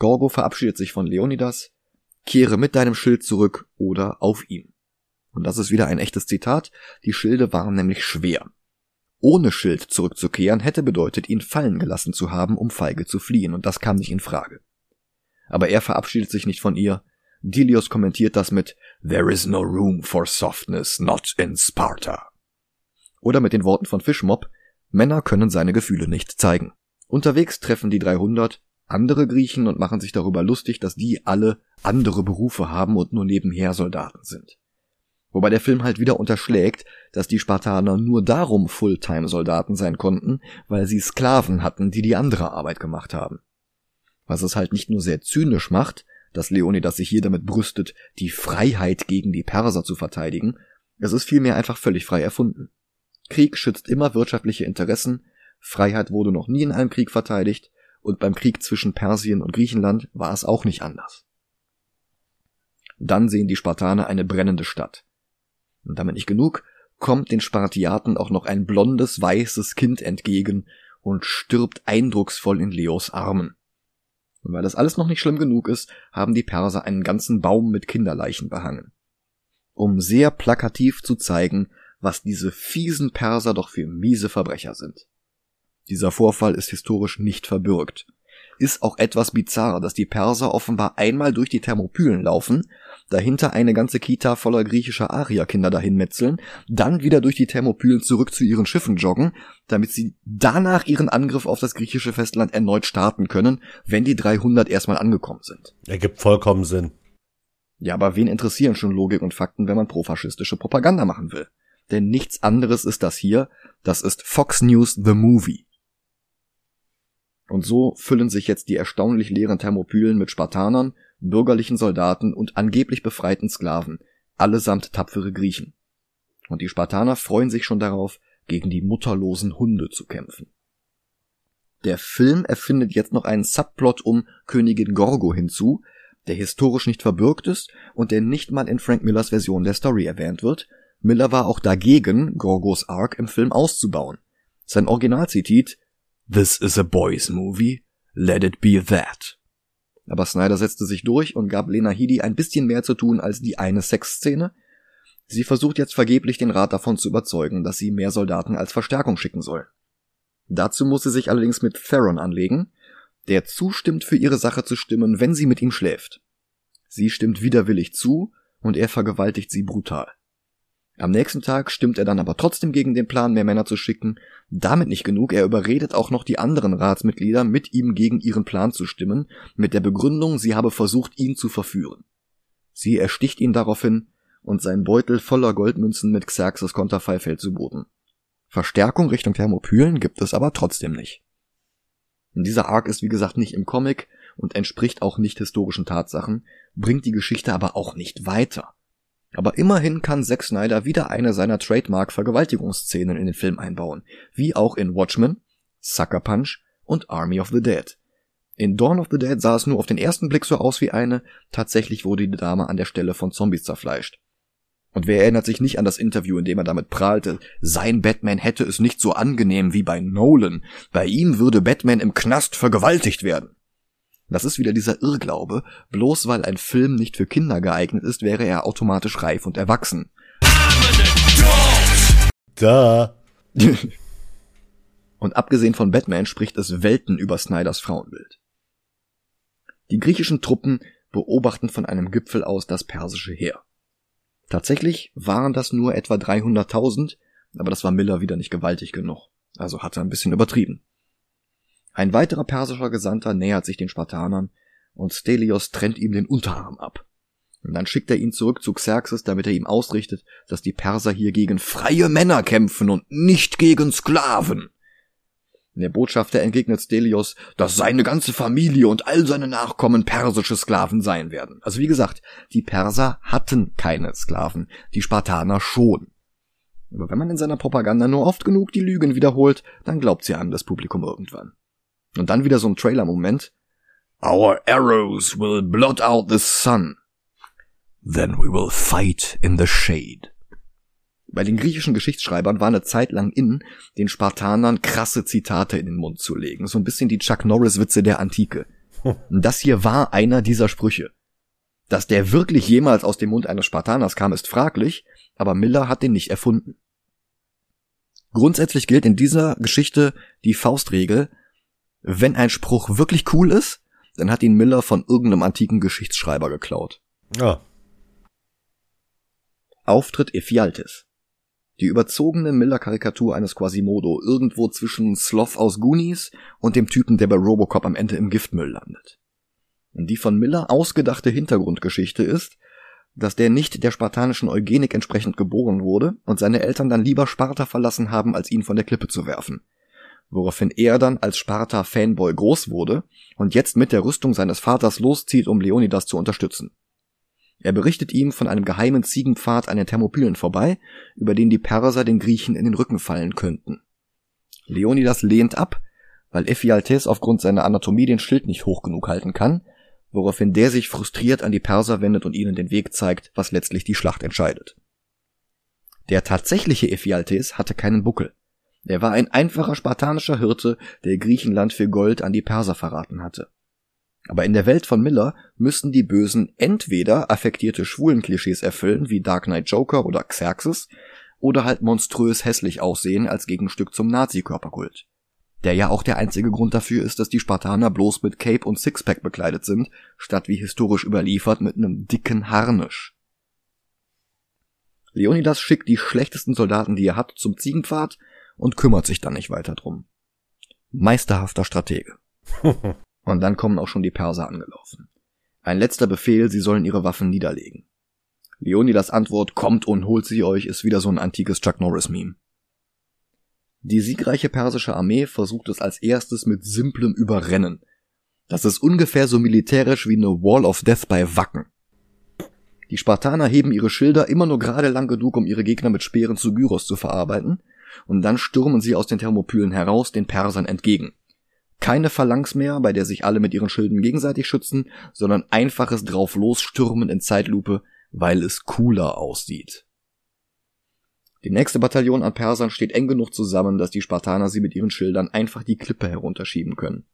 Gorgo verabschiedet sich von Leonidas, kehre mit deinem Schild zurück oder auf ihn. Und das ist wieder ein echtes Zitat, die Schilde waren nämlich schwer. Ohne Schild zurückzukehren hätte bedeutet, ihn fallen gelassen zu haben, um feige zu fliehen, und das kam nicht in Frage. Aber er verabschiedet sich nicht von ihr. Dilios kommentiert das mit There is no room for softness, not in Sparta. Oder mit den Worten von Fischmob, Männer können seine Gefühle nicht zeigen. Unterwegs treffen die 300 andere Griechen und machen sich darüber lustig, dass die alle andere Berufe haben und nur nebenher Soldaten sind. Wobei der Film halt wieder unterschlägt, dass die Spartaner nur darum Fulltime-Soldaten sein konnten, weil sie Sklaven hatten, die die andere Arbeit gemacht haben. Was es halt nicht nur sehr zynisch macht, dass Leonidas sich hier damit brüstet, die Freiheit gegen die Perser zu verteidigen, es ist vielmehr einfach völlig frei erfunden. Krieg schützt immer wirtschaftliche Interessen, Freiheit wurde noch nie in einem Krieg verteidigt, und beim Krieg zwischen Persien und Griechenland war es auch nicht anders. Dann sehen die Spartaner eine brennende Stadt. Und damit nicht genug, kommt den Spartiaten auch noch ein blondes, weißes Kind entgegen und stirbt eindrucksvoll in Leos Armen. Und weil das alles noch nicht schlimm genug ist, haben die Perser einen ganzen Baum mit Kinderleichen behangen. Um sehr plakativ zu zeigen, was diese fiesen Perser doch für miese Verbrecher sind. Dieser Vorfall ist historisch nicht verbürgt. Ist auch etwas bizarr, dass die Perser offenbar einmal durch die Thermopylen laufen, dahinter eine ganze Kita voller griechischer Arierkinder dahin metzeln, dann wieder durch die Thermopylen zurück zu ihren Schiffen joggen, damit sie danach ihren Angriff auf das griechische Festland erneut starten können, wenn die 300 erstmal angekommen sind. Ergibt vollkommen Sinn. Ja, aber wen interessieren schon Logik und Fakten, wenn man profaschistische Propaganda machen will? Denn nichts anderes ist das hier, das ist Fox News The Movie. Und so füllen sich jetzt die erstaunlich leeren Thermopylen mit Spartanern, bürgerlichen Soldaten und angeblich befreiten Sklaven, allesamt tapfere Griechen. Und die Spartaner freuen sich schon darauf, gegen die mutterlosen Hunde zu kämpfen. Der Film erfindet jetzt noch einen Subplot um Königin Gorgo hinzu, der historisch nicht verbürgt ist und der nicht mal in Frank Millers Version der Story erwähnt wird. Miller war auch dagegen, Gorgos Arc im Film auszubauen. Sein Originalzitat This is a boys movie, let it be that. Aber Snyder setzte sich durch und gab Lena Headey ein bisschen mehr zu tun als die eine Sexszene. Sie versucht jetzt vergeblich den Rat davon zu überzeugen, dass sie mehr Soldaten als Verstärkung schicken soll. Dazu muss sie sich allerdings mit Theron anlegen, der zustimmt, für ihre Sache zu stimmen, wenn sie mit ihm schläft. Sie stimmt widerwillig zu und er vergewaltigt sie brutal. Am nächsten Tag stimmt er dann aber trotzdem gegen den Plan, mehr Männer zu schicken. Damit nicht genug, er überredet auch noch die anderen Ratsmitglieder, mit ihm gegen ihren Plan zu stimmen, mit der Begründung, sie habe versucht, ihn zu verführen. Sie ersticht ihn daraufhin, und sein Beutel voller Goldmünzen mit Xerxes Konterfei fällt zu Boden. Verstärkung Richtung Thermopylen gibt es aber trotzdem nicht. Und dieser Arc ist wie gesagt nicht im Comic und entspricht auch nicht historischen Tatsachen, bringt die Geschichte aber auch nicht weiter. Aber immerhin kann Zack Snyder wieder eine seiner Trademark-Vergewaltigungsszenen in den Film einbauen, wie auch in Watchmen, Sucker Punch und Army of the Dead. In Dawn of the Dead sah es nur auf den ersten Blick so aus wie eine, tatsächlich wurde die Dame an der Stelle von Zombies zerfleischt. Und wer erinnert sich nicht an das Interview, in dem er damit prahlte, sein Batman hätte es nicht so angenehm wie bei Nolan, bei ihm würde Batman im Knast vergewaltigt werden. Das ist wieder dieser Irrglaube, bloß weil ein Film nicht für Kinder geeignet ist, wäre er automatisch reif und erwachsen. Da. [laughs] und abgesehen von Batman spricht es Welten über Snyders Frauenbild. Die griechischen Truppen beobachten von einem Gipfel aus das persische Heer. Tatsächlich waren das nur etwa 300.000, aber das war Miller wieder nicht gewaltig genug, also hat er ein bisschen übertrieben. Ein weiterer persischer Gesandter nähert sich den Spartanern und Stelios trennt ihm den Unterarm ab. Und dann schickt er ihn zurück zu Xerxes, damit er ihm ausrichtet, dass die Perser hier gegen freie Männer kämpfen und nicht gegen Sklaven. Der Botschafter entgegnet Stelios, dass seine ganze Familie und all seine Nachkommen persische Sklaven sein werden. Also wie gesagt, die Perser hatten keine Sklaven, die Spartaner schon. Aber wenn man in seiner Propaganda nur oft genug die Lügen wiederholt, dann glaubt sie an das Publikum irgendwann. Und dann wieder so ein Trailer-Moment. Our arrows will blot out the sun. Then we will fight in the shade. Bei den griechischen Geschichtsschreibern war eine Zeit lang in, den Spartanern krasse Zitate in den Mund zu legen. So ein bisschen die Chuck Norris-Witze der Antike. [laughs] Und das hier war einer dieser Sprüche. Dass der wirklich jemals aus dem Mund eines Spartaners kam, ist fraglich, aber Miller hat den nicht erfunden. Grundsätzlich gilt in dieser Geschichte die Faustregel, wenn ein Spruch wirklich cool ist, dann hat ihn Miller von irgendeinem antiken Geschichtsschreiber geklaut. Ja. Auftritt Ephialtes. Die überzogene Miller-Karikatur eines Quasimodo irgendwo zwischen Sloth aus Goonies und dem Typen, der bei Robocop am Ende im Giftmüll landet. Die von Miller ausgedachte Hintergrundgeschichte ist, dass der nicht der spartanischen Eugenik entsprechend geboren wurde und seine Eltern dann lieber Sparta verlassen haben, als ihn von der Klippe zu werfen woraufhin er dann als Sparta-Fanboy groß wurde und jetzt mit der Rüstung seines Vaters loszieht, um Leonidas zu unterstützen. Er berichtet ihm von einem geheimen Ziegenpfad an den Thermopylen vorbei, über den die Perser den Griechen in den Rücken fallen könnten. Leonidas lehnt ab, weil Ephialtes aufgrund seiner Anatomie den Schild nicht hoch genug halten kann, woraufhin der sich frustriert an die Perser wendet und ihnen den Weg zeigt, was letztlich die Schlacht entscheidet. Der tatsächliche Ephialtes hatte keinen Buckel. Er war ein einfacher spartanischer Hirte, der Griechenland für Gold an die Perser verraten hatte. Aber in der Welt von Miller müssten die Bösen entweder affektierte Schwulenklischees erfüllen, wie Dark Knight Joker oder Xerxes, oder halt monströs hässlich aussehen als Gegenstück zum Nazi-Körperkult. Der ja auch der einzige Grund dafür ist, dass die Spartaner bloß mit Cape und Sixpack bekleidet sind, statt wie historisch überliefert mit einem dicken Harnisch. Leonidas schickt die schlechtesten Soldaten, die er hat, zum Ziegenpfad und kümmert sich dann nicht weiter drum. Meisterhafter Stratege. [laughs] und dann kommen auch schon die Perser angelaufen. Ein letzter Befehl, sie sollen ihre Waffen niederlegen. Leonidas Antwort, kommt und holt sie euch, ist wieder so ein antikes Chuck Norris-Meme. Die siegreiche persische Armee versucht es als erstes mit simplem Überrennen. Das ist ungefähr so militärisch wie eine Wall of Death bei Wacken. Die Spartaner heben ihre Schilder immer nur gerade lang genug, um ihre Gegner mit Speeren zu Gyros zu verarbeiten, und dann stürmen sie aus den Thermopylen heraus den Persern entgegen. Keine Phalanx mehr, bei der sich alle mit ihren Schilden gegenseitig schützen, sondern einfaches Drauflosstürmen in Zeitlupe, weil es cooler aussieht. Die nächste Bataillon an Persern steht eng genug zusammen, dass die Spartaner sie mit ihren Schildern einfach die Klippe herunterschieben können.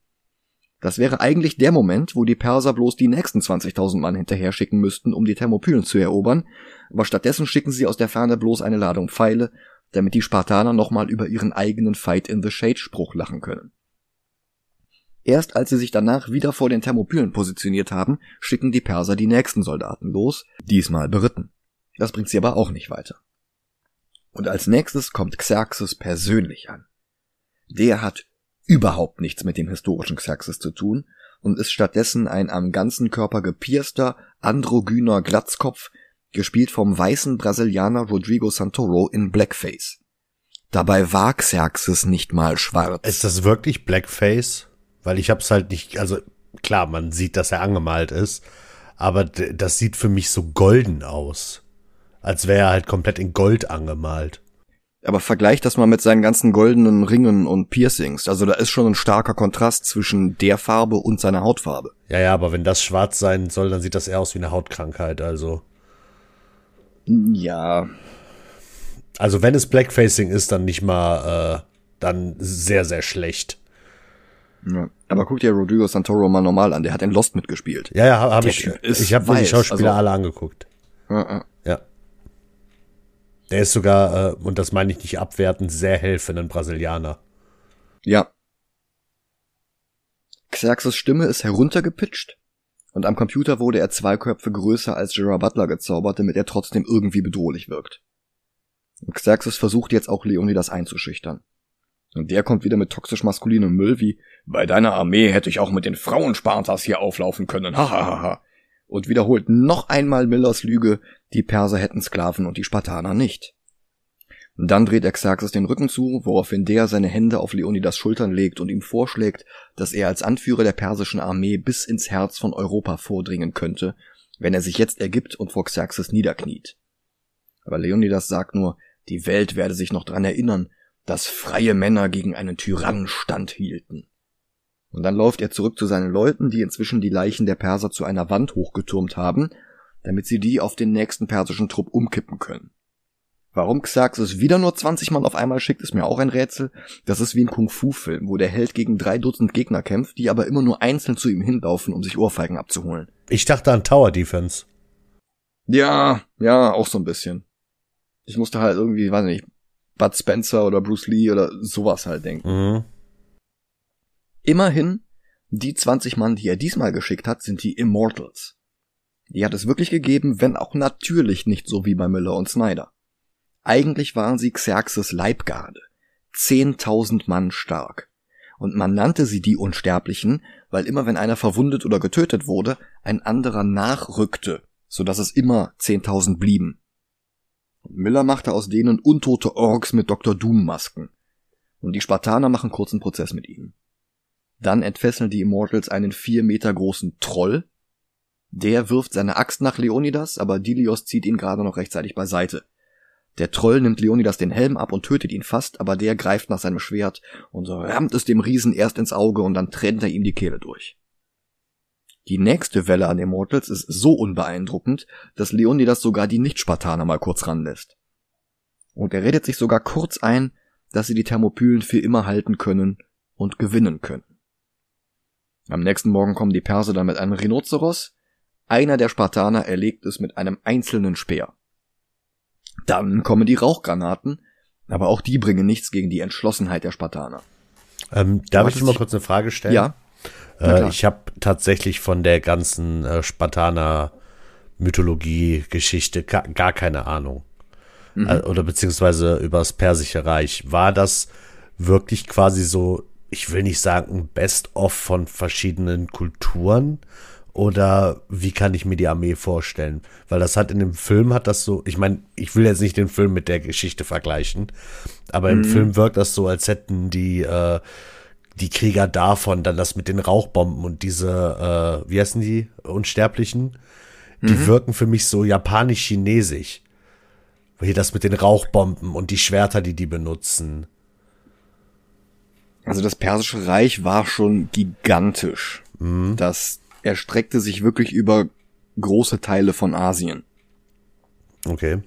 Das wäre eigentlich der Moment, wo die Perser bloß die nächsten 20.000 Mann hinterher schicken müssten, um die Thermopylen zu erobern, aber stattdessen schicken sie aus der Ferne bloß eine Ladung Pfeile damit die Spartaner nochmal über ihren eigenen Fight in the Shade Spruch lachen können. Erst als sie sich danach wieder vor den Thermopylen positioniert haben, schicken die Perser die nächsten Soldaten los, diesmal beritten. Das bringt sie aber auch nicht weiter. Und als nächstes kommt Xerxes persönlich an. Der hat überhaupt nichts mit dem historischen Xerxes zu tun und ist stattdessen ein am ganzen Körper gepierster, androgyner Glatzkopf, gespielt vom weißen Brasilianer Rodrigo Santoro in Blackface. Dabei war Xerxes nicht mal schwarz. Ist das wirklich Blackface? Weil ich hab's halt nicht, also klar, man sieht, dass er angemalt ist, aber das sieht für mich so golden aus. Als wäre er halt komplett in Gold angemalt. Aber vergleich das mal mit seinen ganzen goldenen Ringen und Piercings. Also da ist schon ein starker Kontrast zwischen der Farbe und seiner Hautfarbe. Ja, ja, aber wenn das schwarz sein soll, dann sieht das eher aus wie eine Hautkrankheit, also. Ja. Also wenn es Blackfacing ist, dann nicht mal, äh, dann sehr, sehr schlecht. Ja. Aber guck dir Rodrigo Santoro mal normal an, der hat in Lost mitgespielt. Ja, ja, habe hab ich. Ich habe mir die Schauspieler also, alle angeguckt. Ja, ja. ja. Der ist sogar, äh, und das meine ich nicht abwertend, sehr hell für einen Brasilianer. Ja. Xerxes Stimme ist heruntergepitcht und am Computer wurde er zwei Köpfe größer als Gerard Butler gezaubert, damit er trotzdem irgendwie bedrohlich wirkt. Und Xerxes versucht jetzt auch Leonidas einzuschüchtern. Und der kommt wieder mit toxisch maskulinem Müll wie, bei deiner Armee hätte ich auch mit den Frauen Spartas hier auflaufen können, hahaha. und wiederholt noch einmal Millers Lüge, die Perser hätten Sklaven und die Spartaner nicht. Dann dreht er Xerxes den Rücken zu, woraufhin der seine Hände auf Leonidas Schultern legt und ihm vorschlägt, dass er als Anführer der persischen Armee bis ins Herz von Europa vordringen könnte, wenn er sich jetzt ergibt und vor Xerxes niederkniet. Aber Leonidas sagt nur, die Welt werde sich noch dran erinnern, dass freie Männer gegen einen Tyrannen standhielten. Und dann läuft er zurück zu seinen Leuten, die inzwischen die Leichen der Perser zu einer Wand hochgetürmt haben, damit sie die auf den nächsten persischen Trupp umkippen können. Warum Xerxes wieder nur 20 Mann auf einmal schickt, ist mir auch ein Rätsel. Das ist wie ein Kung-Fu-Film, wo der Held gegen drei Dutzend Gegner kämpft, die aber immer nur einzeln zu ihm hinlaufen, um sich Ohrfeigen abzuholen. Ich dachte an Tower Defense. Ja, ja, auch so ein bisschen. Ich musste halt irgendwie, weiß nicht, Bud Spencer oder Bruce Lee oder sowas halt denken. Mhm. Immerhin, die 20 Mann, die er diesmal geschickt hat, sind die Immortals. Die hat es wirklich gegeben, wenn auch natürlich nicht so wie bei Miller und Snyder. Eigentlich waren sie Xerxes Leibgarde, zehntausend Mann stark. Und man nannte sie die Unsterblichen, weil immer wenn einer verwundet oder getötet wurde, ein anderer nachrückte, so dass es immer zehntausend blieben. Und Miller machte aus denen untote Orks mit Dr. Doom Masken. Und die Spartaner machen kurzen Prozess mit ihnen. Dann entfesseln die Immortals einen vier Meter großen Troll. Der wirft seine Axt nach Leonidas, aber Dilios zieht ihn gerade noch rechtzeitig beiseite. Der Troll nimmt Leonidas den Helm ab und tötet ihn fast, aber der greift nach seinem Schwert und rammt es dem Riesen erst ins Auge und dann trennt er ihm die Kehle durch. Die nächste Welle an Immortals ist so unbeeindruckend, dass Leonidas sogar die Nicht-Spartaner mal kurz ranlässt. Und er redet sich sogar kurz ein, dass sie die Thermopylen für immer halten können und gewinnen können. Am nächsten Morgen kommen die Perser dann mit einem Rhinoceros, einer der Spartaner erlegt es mit einem einzelnen Speer. Dann kommen die Rauchgranaten, aber auch die bringen nichts gegen die Entschlossenheit der Spartaner. Ähm, darf ich mal kurz eine Frage stellen? Ja. Äh, ich habe tatsächlich von der ganzen äh, Spartaner Mythologie, Geschichte gar, gar keine Ahnung. Mhm. Äh, oder beziehungsweise übers Persische Reich. War das wirklich quasi so, ich will nicht sagen, ein Best-of von verschiedenen Kulturen? Oder wie kann ich mir die Armee vorstellen? Weil das hat in dem Film hat das so, ich meine, ich will jetzt nicht den Film mit der Geschichte vergleichen, aber mhm. im Film wirkt das so, als hätten die äh, die Krieger davon dann das mit den Rauchbomben und diese, äh, wie heißen die, Unsterblichen, die mhm. wirken für mich so japanisch-chinesisch. Hier das mit den Rauchbomben und die Schwerter, die die benutzen. Also das Persische Reich war schon gigantisch. Mhm. Das erstreckte sich wirklich über große Teile von Asien. Okay.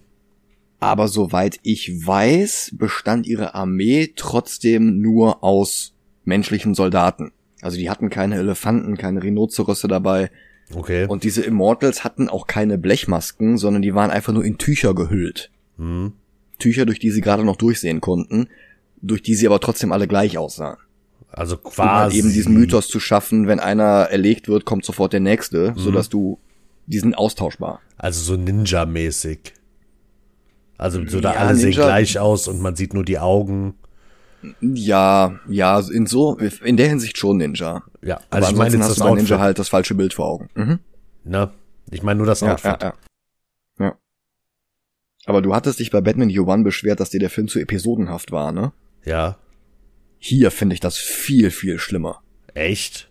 Aber soweit ich weiß, bestand ihre Armee trotzdem nur aus menschlichen Soldaten. Also die hatten keine Elefanten, keine Rhinozerosse dabei. Okay. Und diese Immortals hatten auch keine Blechmasken, sondern die waren einfach nur in Tücher gehüllt. Mhm. Tücher, durch die sie gerade noch durchsehen konnten, durch die sie aber trotzdem alle gleich aussahen. Also quasi. Um halt eben diesen Mythos zu schaffen, wenn einer erlegt wird, kommt sofort der nächste, mhm. sodass du, die sind austauschbar. Also so Ninja-mäßig. Also so da ja, alle Ninja, sehen gleich aus und man sieht nur die Augen. Ja, ja, in so, in der Hinsicht schon Ninja. Ja, also Aber ich meine jetzt das Outfit. Ninja halt das falsche Bild vor Augen. Mhm. Ne? Ich meine nur das ja, Outfit. Ja, ja. ja. Aber du hattest dich bei Batman Year One beschwert, dass dir der Film zu episodenhaft war, ne? Ja. Hier finde ich das viel, viel schlimmer. Echt?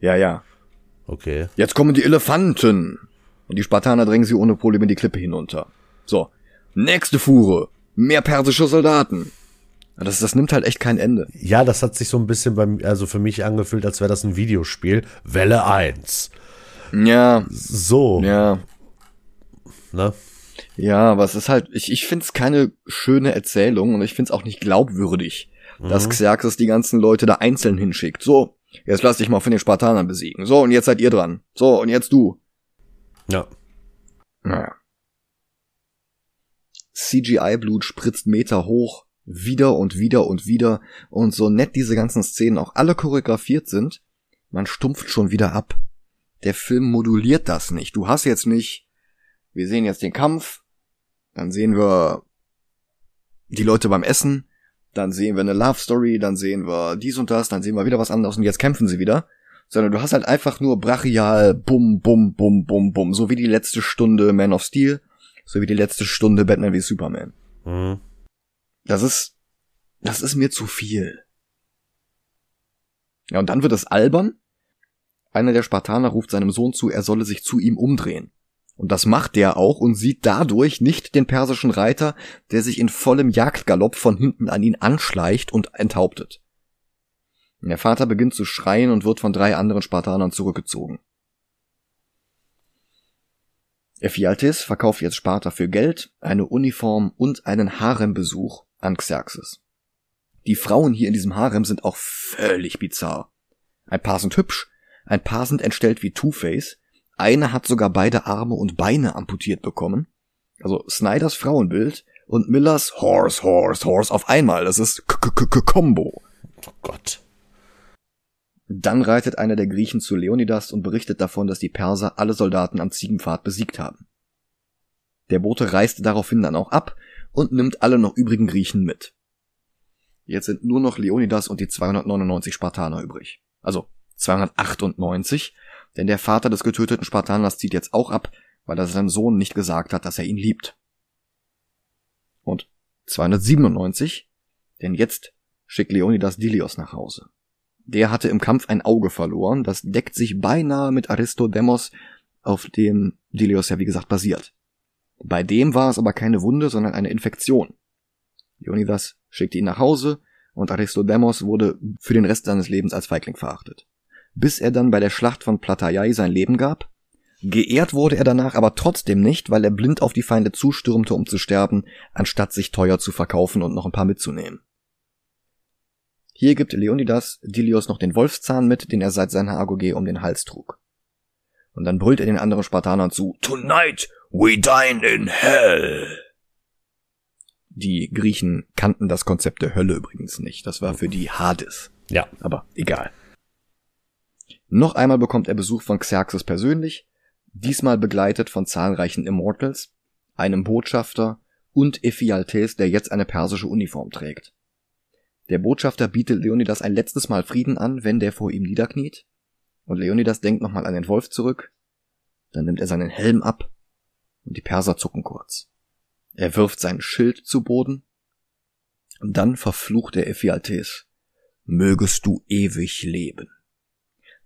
Ja, ja. Okay. Jetzt kommen die Elefanten. Und die Spartaner drängen sie ohne Probleme die Klippe hinunter. So. Nächste Fuhre. Mehr persische Soldaten. Das, das nimmt halt echt kein Ende. Ja, das hat sich so ein bisschen beim, also für mich angefühlt, als wäre das ein Videospiel. Welle 1. Ja, So, ja. ne? Ja, aber es ist halt, ich, ich find's keine schöne Erzählung und ich find's auch nicht glaubwürdig, dass Xerxes die ganzen Leute da einzeln hinschickt. So, jetzt lass dich mal von den Spartanern besiegen. So, und jetzt seid ihr dran. So, und jetzt du. Ja. Naja. CGI-Blut spritzt Meter hoch, wieder und wieder und wieder, und so nett diese ganzen Szenen auch alle choreografiert sind, man stumpft schon wieder ab. Der Film moduliert das nicht. Du hast jetzt nicht, wir sehen jetzt den Kampf, dann sehen wir die Leute beim Essen, dann sehen wir eine Love Story, dann sehen wir dies und das, dann sehen wir wieder was anderes und jetzt kämpfen sie wieder. Sondern du hast halt einfach nur brachial, bum, bum, bum, bum, bum, so wie die letzte Stunde Man of Steel, so wie die letzte Stunde Batman wie Superman. Mhm. Das ist, das ist mir zu viel. Ja, und dann wird es albern. Einer der Spartaner ruft seinem Sohn zu, er solle sich zu ihm umdrehen. Und das macht der auch und sieht dadurch nicht den persischen Reiter, der sich in vollem Jagdgalopp von hinten an ihn anschleicht und enthauptet. Der Vater beginnt zu schreien und wird von drei anderen Spartanern zurückgezogen. Ephialtes verkauft jetzt Sparta für Geld, eine Uniform und einen Harembesuch an Xerxes. Die Frauen hier in diesem Harem sind auch völlig bizarr. Ein paar sind hübsch, ein paar sind entstellt wie Two-Face, eine hat sogar beide Arme und Beine amputiert bekommen. Also Snyders Frauenbild und Millers Horse, Horse, Horse auf einmal. Das ist K -K -K Combo. Oh Gott. Dann reitet einer der Griechen zu Leonidas und berichtet davon, dass die Perser alle Soldaten am Ziegenpfad besiegt haben. Der Bote reist daraufhin dann auch ab und nimmt alle noch übrigen Griechen mit. Jetzt sind nur noch Leonidas und die 299 Spartaner übrig. Also 298, denn der Vater des getöteten Spartaners zieht jetzt auch ab, weil er seinem Sohn nicht gesagt hat, dass er ihn liebt. Und 297, denn jetzt schickt Leonidas Dilios nach Hause. Der hatte im Kampf ein Auge verloren, das deckt sich beinahe mit Aristodemos, auf dem Dilios ja wie gesagt basiert. Bei dem war es aber keine Wunde, sondern eine Infektion. Leonidas schickte ihn nach Hause und Aristodemos wurde für den Rest seines Lebens als Feigling verachtet. Bis er dann bei der Schlacht von Plataiai sein Leben gab. Geehrt wurde er danach aber trotzdem nicht, weil er blind auf die Feinde zustürmte, um zu sterben, anstatt sich teuer zu verkaufen und noch ein paar mitzunehmen. Hier gibt Leonidas Dilios noch den Wolfszahn mit, den er seit seiner Agoge um den Hals trug. Und dann brüllt er den anderen Spartanern zu, Tonight we dine in hell. Die Griechen kannten das Konzept der Hölle übrigens nicht. Das war für die Hades. Ja. Aber egal. Noch einmal bekommt er Besuch von Xerxes persönlich, diesmal begleitet von zahlreichen Immortals, einem Botschafter und Ephialtes, der jetzt eine persische Uniform trägt. Der Botschafter bietet Leonidas ein letztes Mal Frieden an, wenn der vor ihm niederkniet, und Leonidas denkt nochmal an den Wolf zurück, dann nimmt er seinen Helm ab, und die Perser zucken kurz. Er wirft sein Schild zu Boden, und dann verflucht er Ephialtes. Mögest du ewig leben.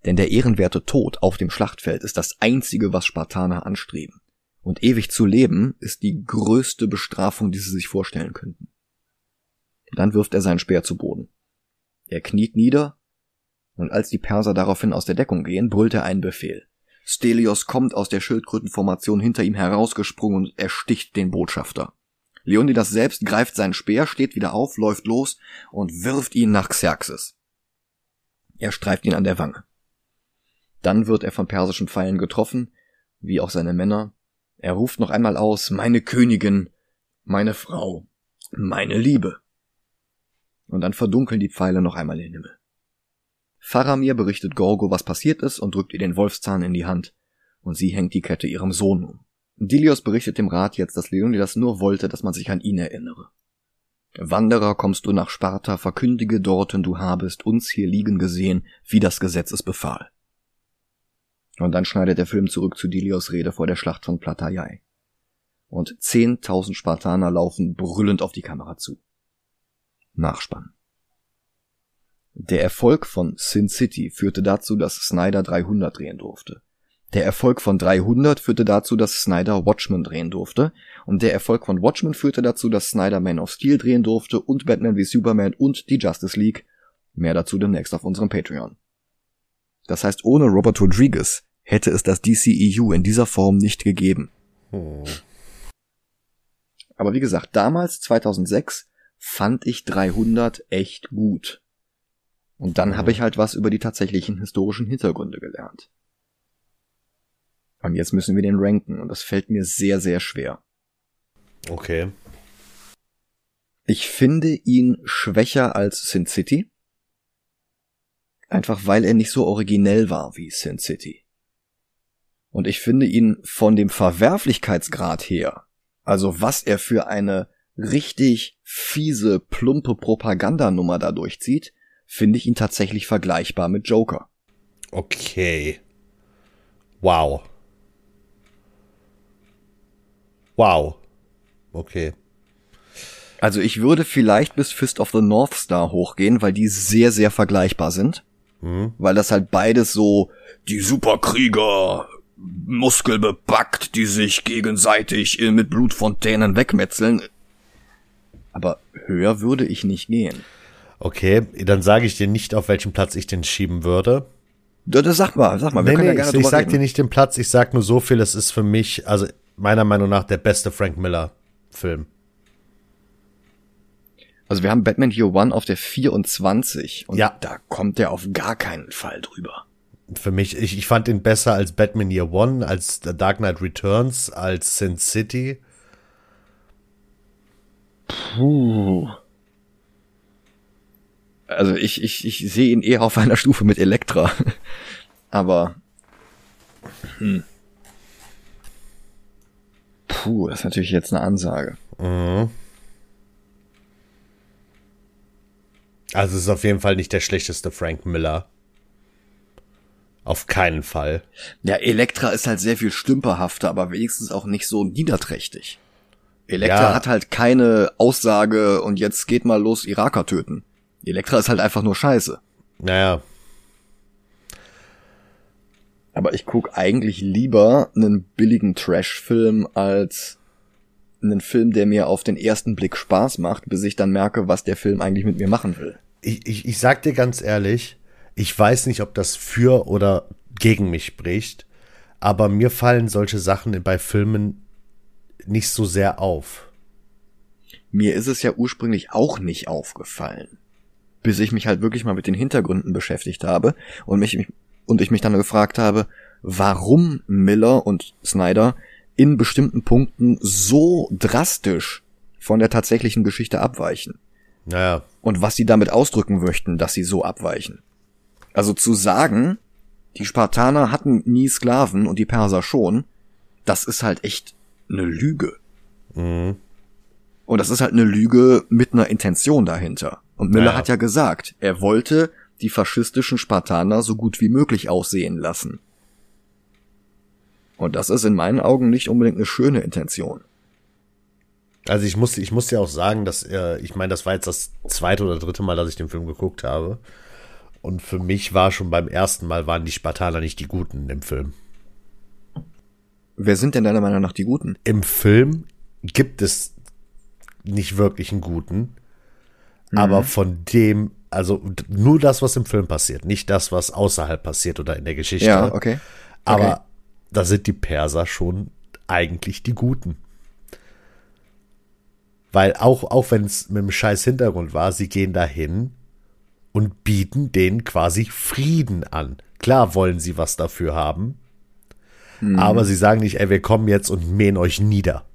Denn der ehrenwerte Tod auf dem Schlachtfeld ist das einzige, was Spartaner anstreben. Und ewig zu leben ist die größte Bestrafung, die sie sich vorstellen könnten. Dann wirft er seinen Speer zu Boden. Er kniet nieder, und als die Perser daraufhin aus der Deckung gehen, brüllt er einen Befehl. Stelios kommt aus der Schildkrötenformation hinter ihm herausgesprungen und ersticht den Botschafter. Leonidas selbst greift seinen Speer, steht wieder auf, läuft los und wirft ihn nach Xerxes. Er streift ihn an der Wange. Dann wird er von persischen Pfeilen getroffen, wie auch seine Männer. Er ruft noch einmal aus, meine Königin, meine Frau, meine Liebe. Und dann verdunkeln die Pfeile noch einmal den Himmel. Faramir berichtet Gorgo, was passiert ist und drückt ihr den Wolfszahn in die Hand. Und sie hängt die Kette ihrem Sohn um. Dilios berichtet dem Rat jetzt, dass Leonidas nur wollte, dass man sich an ihn erinnere. Wanderer, kommst du nach Sparta, verkündige dorten, du habest uns hier liegen gesehen, wie das Gesetz es befahl. Und dann schneidet der Film zurück zu Dilios Rede vor der Schlacht von Plataiai. und 10.000 Spartaner laufen brüllend auf die Kamera zu. Nachspann. Der Erfolg von Sin City führte dazu, dass Snyder 300 drehen durfte. Der Erfolg von 300 führte dazu, dass Snyder Watchmen drehen durfte. Und der Erfolg von Watchmen führte dazu, dass Snyder Man of Steel drehen durfte und Batman wie Superman und die Justice League. Mehr dazu demnächst auf unserem Patreon. Das heißt, ohne Robert Rodriguez hätte es das DCEU in dieser Form nicht gegeben. Hm. Aber wie gesagt, damals, 2006, fand ich 300 echt gut. Und dann habe ich halt was über die tatsächlichen historischen Hintergründe gelernt. Und jetzt müssen wir den ranken und das fällt mir sehr, sehr schwer. Okay. Ich finde ihn schwächer als Sin City. Einfach weil er nicht so originell war wie Sin City. Und ich finde ihn von dem Verwerflichkeitsgrad her, also was er für eine richtig fiese, plumpe Propagandanummer da durchzieht, finde ich ihn tatsächlich vergleichbar mit Joker. Okay. Wow. Wow. Okay. Also ich würde vielleicht bis Fist of the North Star hochgehen, weil die sehr, sehr vergleichbar sind. Mhm. Weil das halt beides so die Superkrieger, muskelbepackt, die sich gegenseitig mit Blutfontänen wegmetzeln. Aber höher würde ich nicht gehen. Okay, dann sage ich dir nicht, auf welchen Platz ich den schieben würde. Das, sag mal, sag mal. Wir nee, nee, ja gerne ich, ich sag reden. dir nicht den Platz, ich sag nur so viel, es ist für mich, also meiner Meinung nach der beste Frank Miller Film. Also wir haben Batman Year One auf der 24 und ja. da kommt der auf gar keinen Fall drüber. Für mich, ich, ich fand ihn besser als Batman Year One, als The Dark Knight Returns, als Sin City. Puh. Also ich, ich, ich sehe ihn eher auf einer Stufe mit Elektra. [laughs] Aber. Hm. Puh, das ist natürlich jetzt eine Ansage. Mhm. Also es ist auf jeden Fall nicht der schlechteste Frank Miller. Auf keinen Fall. Ja, Elektra ist halt sehr viel stümperhafter, aber wenigstens auch nicht so niederträchtig. Elektra ja. hat halt keine Aussage und jetzt geht mal los Iraker töten. Elektra ist halt einfach nur scheiße. Naja. Aber ich guck eigentlich lieber einen billigen Trash-Film als einen Film, der mir auf den ersten Blick Spaß macht, bis ich dann merke, was der Film eigentlich mit mir machen will. Ich, ich, ich sag dir ganz ehrlich, ich weiß nicht, ob das für oder gegen mich spricht, aber mir fallen solche Sachen bei Filmen nicht so sehr auf. Mir ist es ja ursprünglich auch nicht aufgefallen bis ich mich halt wirklich mal mit den Hintergründen beschäftigt habe und mich und ich mich dann gefragt habe, warum Miller und Snyder in bestimmten Punkten so drastisch von der tatsächlichen Geschichte abweichen. Naja. Und was sie damit ausdrücken möchten, dass sie so abweichen. Also zu sagen, die Spartaner hatten nie Sklaven und die Perser schon, das ist halt echt eine Lüge. Mhm. Und das ist halt eine Lüge mit einer Intention dahinter. Und Miller naja. hat ja gesagt, er wollte die faschistischen Spartaner so gut wie möglich aussehen lassen. Und das ist in meinen Augen nicht unbedingt eine schöne Intention. Also ich muss, ich muss ja auch sagen, dass äh, ich meine, das war jetzt das zweite oder dritte Mal, dass ich den Film geguckt habe. Und für mich war schon beim ersten Mal waren die Spartaner nicht die Guten im Film. Wer sind denn deiner Meinung nach die Guten? Im Film gibt es nicht wirklich einen Guten. Mhm. Aber von dem, also nur das, was im Film passiert, nicht das, was außerhalb passiert oder in der Geschichte. Ja, okay. okay. Aber da sind die Perser schon eigentlich die Guten. Weil auch, auch wenn es mit einem scheiß Hintergrund war, sie gehen dahin und bieten denen quasi Frieden an. Klar wollen sie was dafür haben, hm. aber sie sagen nicht, ey, wir kommen jetzt und mähen euch nieder.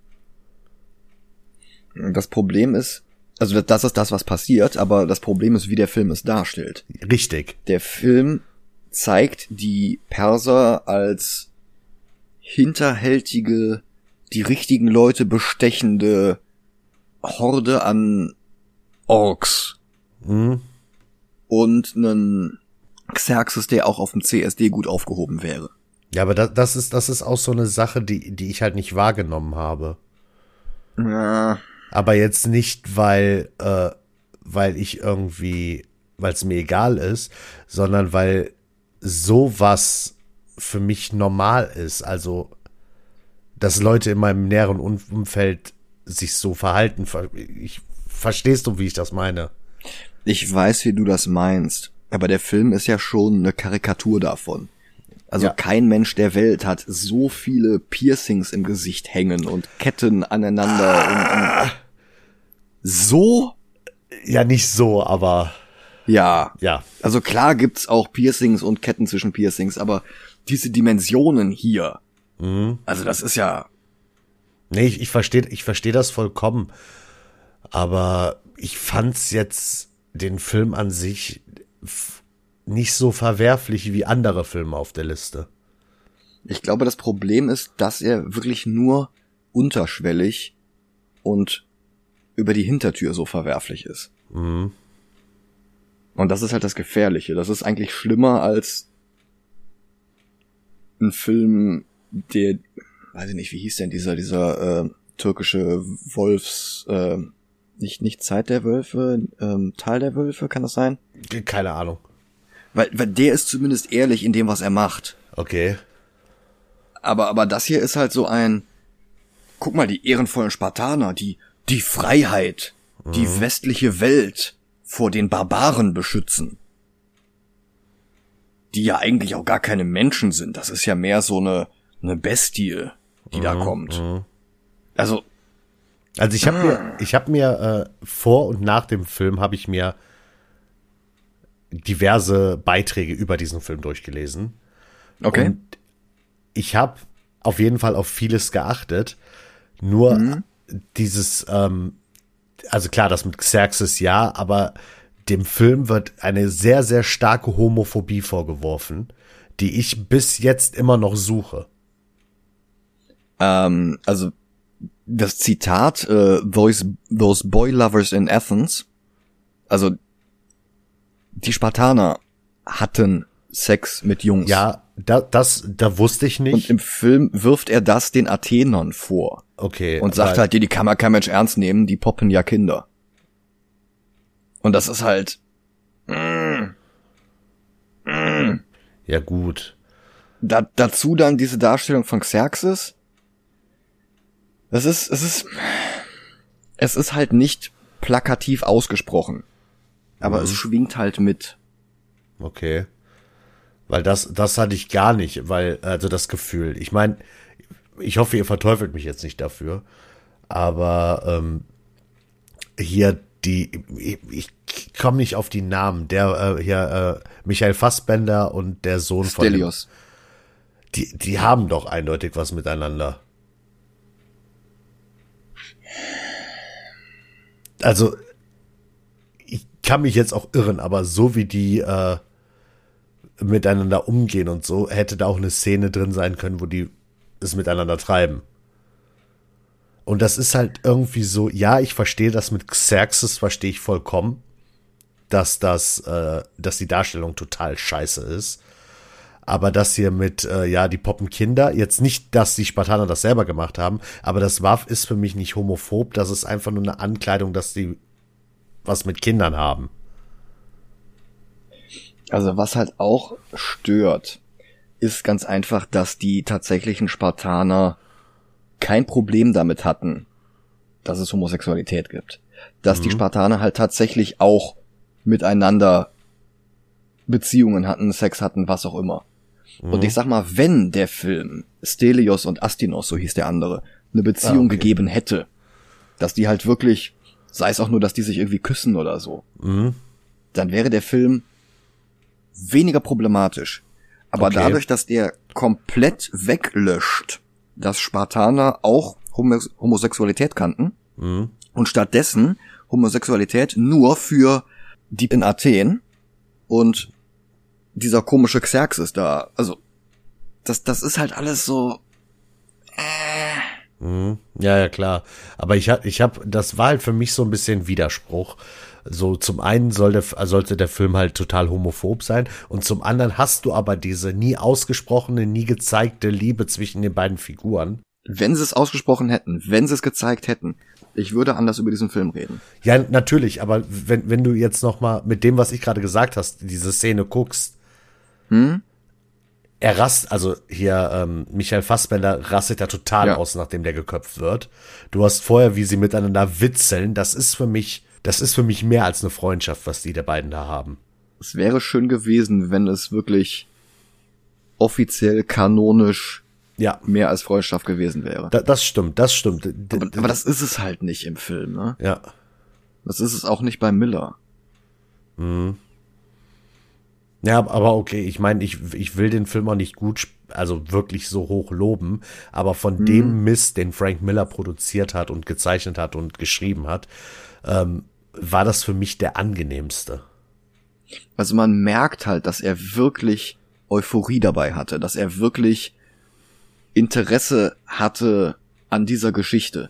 Das Problem ist, also das ist das, was passiert, aber das Problem ist, wie der Film es darstellt. Richtig. Der Film zeigt die Perser als hinterhältige, die richtigen Leute bestechende Horde an Orks. Mhm. Und einen Xerxes, der auch auf dem CSD gut aufgehoben wäre. Ja, aber das, das ist, das ist auch so eine Sache, die, die ich halt nicht wahrgenommen habe. Ja. Aber jetzt nicht, weil, äh, weil ich irgendwie, weil es mir egal ist, sondern weil sowas für mich normal ist. Also, dass Leute in meinem näheren Um- Umfeld sich so verhalten. Ver- Ich, verstehst du, wie ich das meine? Ich weiß, wie du das meinst, aber der Film ist ja schon eine Karikatur davon. Also Ja. kein Mensch der Welt hat so viele Piercings im Gesicht hängen und Ketten aneinander und, und so Ja, nicht so, aber ja. ja. Also klar gibt's auch Piercings und Ketten zwischen Piercings, aber diese Dimensionen hier, also das ist ja Nee, ich, ich verstehe ich versteh das vollkommen. Aber ich fand's jetzt den Film an sich nicht so verwerflich wie andere Filme auf der Liste. Ich glaube, das Problem ist, dass er wirklich nur unterschwellig und über die Hintertür so verwerflich ist. Und das ist halt das Gefährliche. Das ist eigentlich schlimmer als ein Film, der, weiß ich nicht, wie hieß denn dieser, dieser äh, türkische Wolfs, äh, nicht, nicht Zeit der Wölfe, ähm, Tal der Wölfe, kann das sein? Keine Ahnung. Weil, weil der ist zumindest ehrlich in dem, was er macht. Okay. Aber, aber das hier ist halt so ein, guck mal, die ehrenvollen Spartaner, die, die Freiheit, die westliche Welt vor den Barbaren beschützen. Die ja eigentlich auch gar keine Menschen sind. Das ist ja mehr so eine, eine Bestie, die da kommt. Also, Also ich habe mir, ich habe mir äh, vor und nach dem Film habe ich mir diverse Beiträge über diesen Film durchgelesen. okay. Und ich habe auf jeden Fall auf vieles geachtet. Nur dieses, ähm, also klar, das mit Xerxes ja, aber dem Film wird eine sehr, sehr starke Homophobie vorgeworfen, die ich bis jetzt immer noch suche. Ähm, also das Zitat äh, those, those boy lovers in Athens, also die Spartaner hatten Sex mit Jungs. Ja, da, das, da wusste ich Und nicht. im Film wirft er das den Athenern vor okay. und sagt halt, die, die kann man kein Mensch ernst nehmen, die poppen ja Kinder. Und das ist halt, Ja, gut. da, dazu dann diese Darstellung von Xerxes. Das ist, es ist, es ist halt nicht plakativ ausgesprochen. Aber es schwingt halt mit. Okay. Weil das, das hatte ich gar nicht, weil, also das Gefühl. Ich meine, ich hoffe, ihr verteufelt mich jetzt nicht dafür. Aber ähm, hier die, ich, ich komme nicht auf die Namen. Der äh, hier, äh, Michael Fassbender und der Sohn von dem, Stelios. die, die haben doch eindeutig was miteinander. Also, ich kann mich jetzt auch irren, aber so wie die äh, miteinander umgehen und so, hätte da auch eine Szene drin sein können, wo die es miteinander treiben. Und das ist halt irgendwie so, ja, ich verstehe das mit Xerxes, verstehe ich vollkommen, dass das, äh, dass die Darstellung total scheiße ist. Aber das hier mit, äh, ja, die poppen Kinder, jetzt nicht, dass die Spartaner das selber gemacht haben, aber das war, ist für mich nicht homophob, das ist einfach nur eine Ankleidung, dass die was mit Kindern haben. Also was halt auch stört, ist ganz einfach, dass die tatsächlichen Spartaner kein Problem damit hatten, dass es Homosexualität gibt. Dass die Spartaner halt tatsächlich auch miteinander Beziehungen hatten, Sex hatten, was auch immer. Und ich sag mal, wenn der Film Stelios und Astinos, so hieß der andere, eine Beziehung Ah, okay. gegeben hätte, dass die halt wirklich, sei es auch nur, dass die sich irgendwie küssen oder so, dann wäre der Film weniger problematisch. Aber Okay. dadurch, dass der komplett weglöscht, dass Spartaner auch Homo Homosexualität kannten und stattdessen Homosexualität nur für die in Athen und dieser komische Xerxes da, also das, das ist halt alles so, Ja, ja, klar. Aber ich hab, ich hab, das war halt für mich so ein bisschen Widerspruch. So, zum einen soll der, sollte der Film halt total homophob sein und zum anderen hast du aber diese nie ausgesprochene, nie gezeigte Liebe zwischen den beiden Figuren. Wenn sie es ausgesprochen hätten, wenn sie es gezeigt hätten, ich würde anders über diesen Film reden. Ja, natürlich, aber wenn, wenn du jetzt noch mal mit dem, was ich gerade gesagt hast, diese Szene guckst, Hm? er rast, also hier ähm, Michael Fassbender rastet ja total Ja. aus, nachdem der geköpft wird. Du hast vorher, wie sie miteinander witzeln, das ist für mich, das ist für mich mehr als eine Freundschaft, was die der beiden da haben. Es wäre schön gewesen, wenn es wirklich offiziell kanonisch Ja, mehr als Freundschaft gewesen wäre. da, das stimmt, das stimmt. Aber, aber das ist es halt nicht im Film, ne? ja. Das ist es auch nicht bei Miller. Ja, aber okay, ich meine, ich, ich will den Film auch nicht gut, also wirklich so hoch loben, aber von dem Mist, den Frank Miller produziert hat und gezeichnet hat und geschrieben hat, ähm, war das für mich der angenehmste. Also man merkt halt, dass er wirklich Euphorie dabei hatte, dass er wirklich Interesse hatte an dieser Geschichte.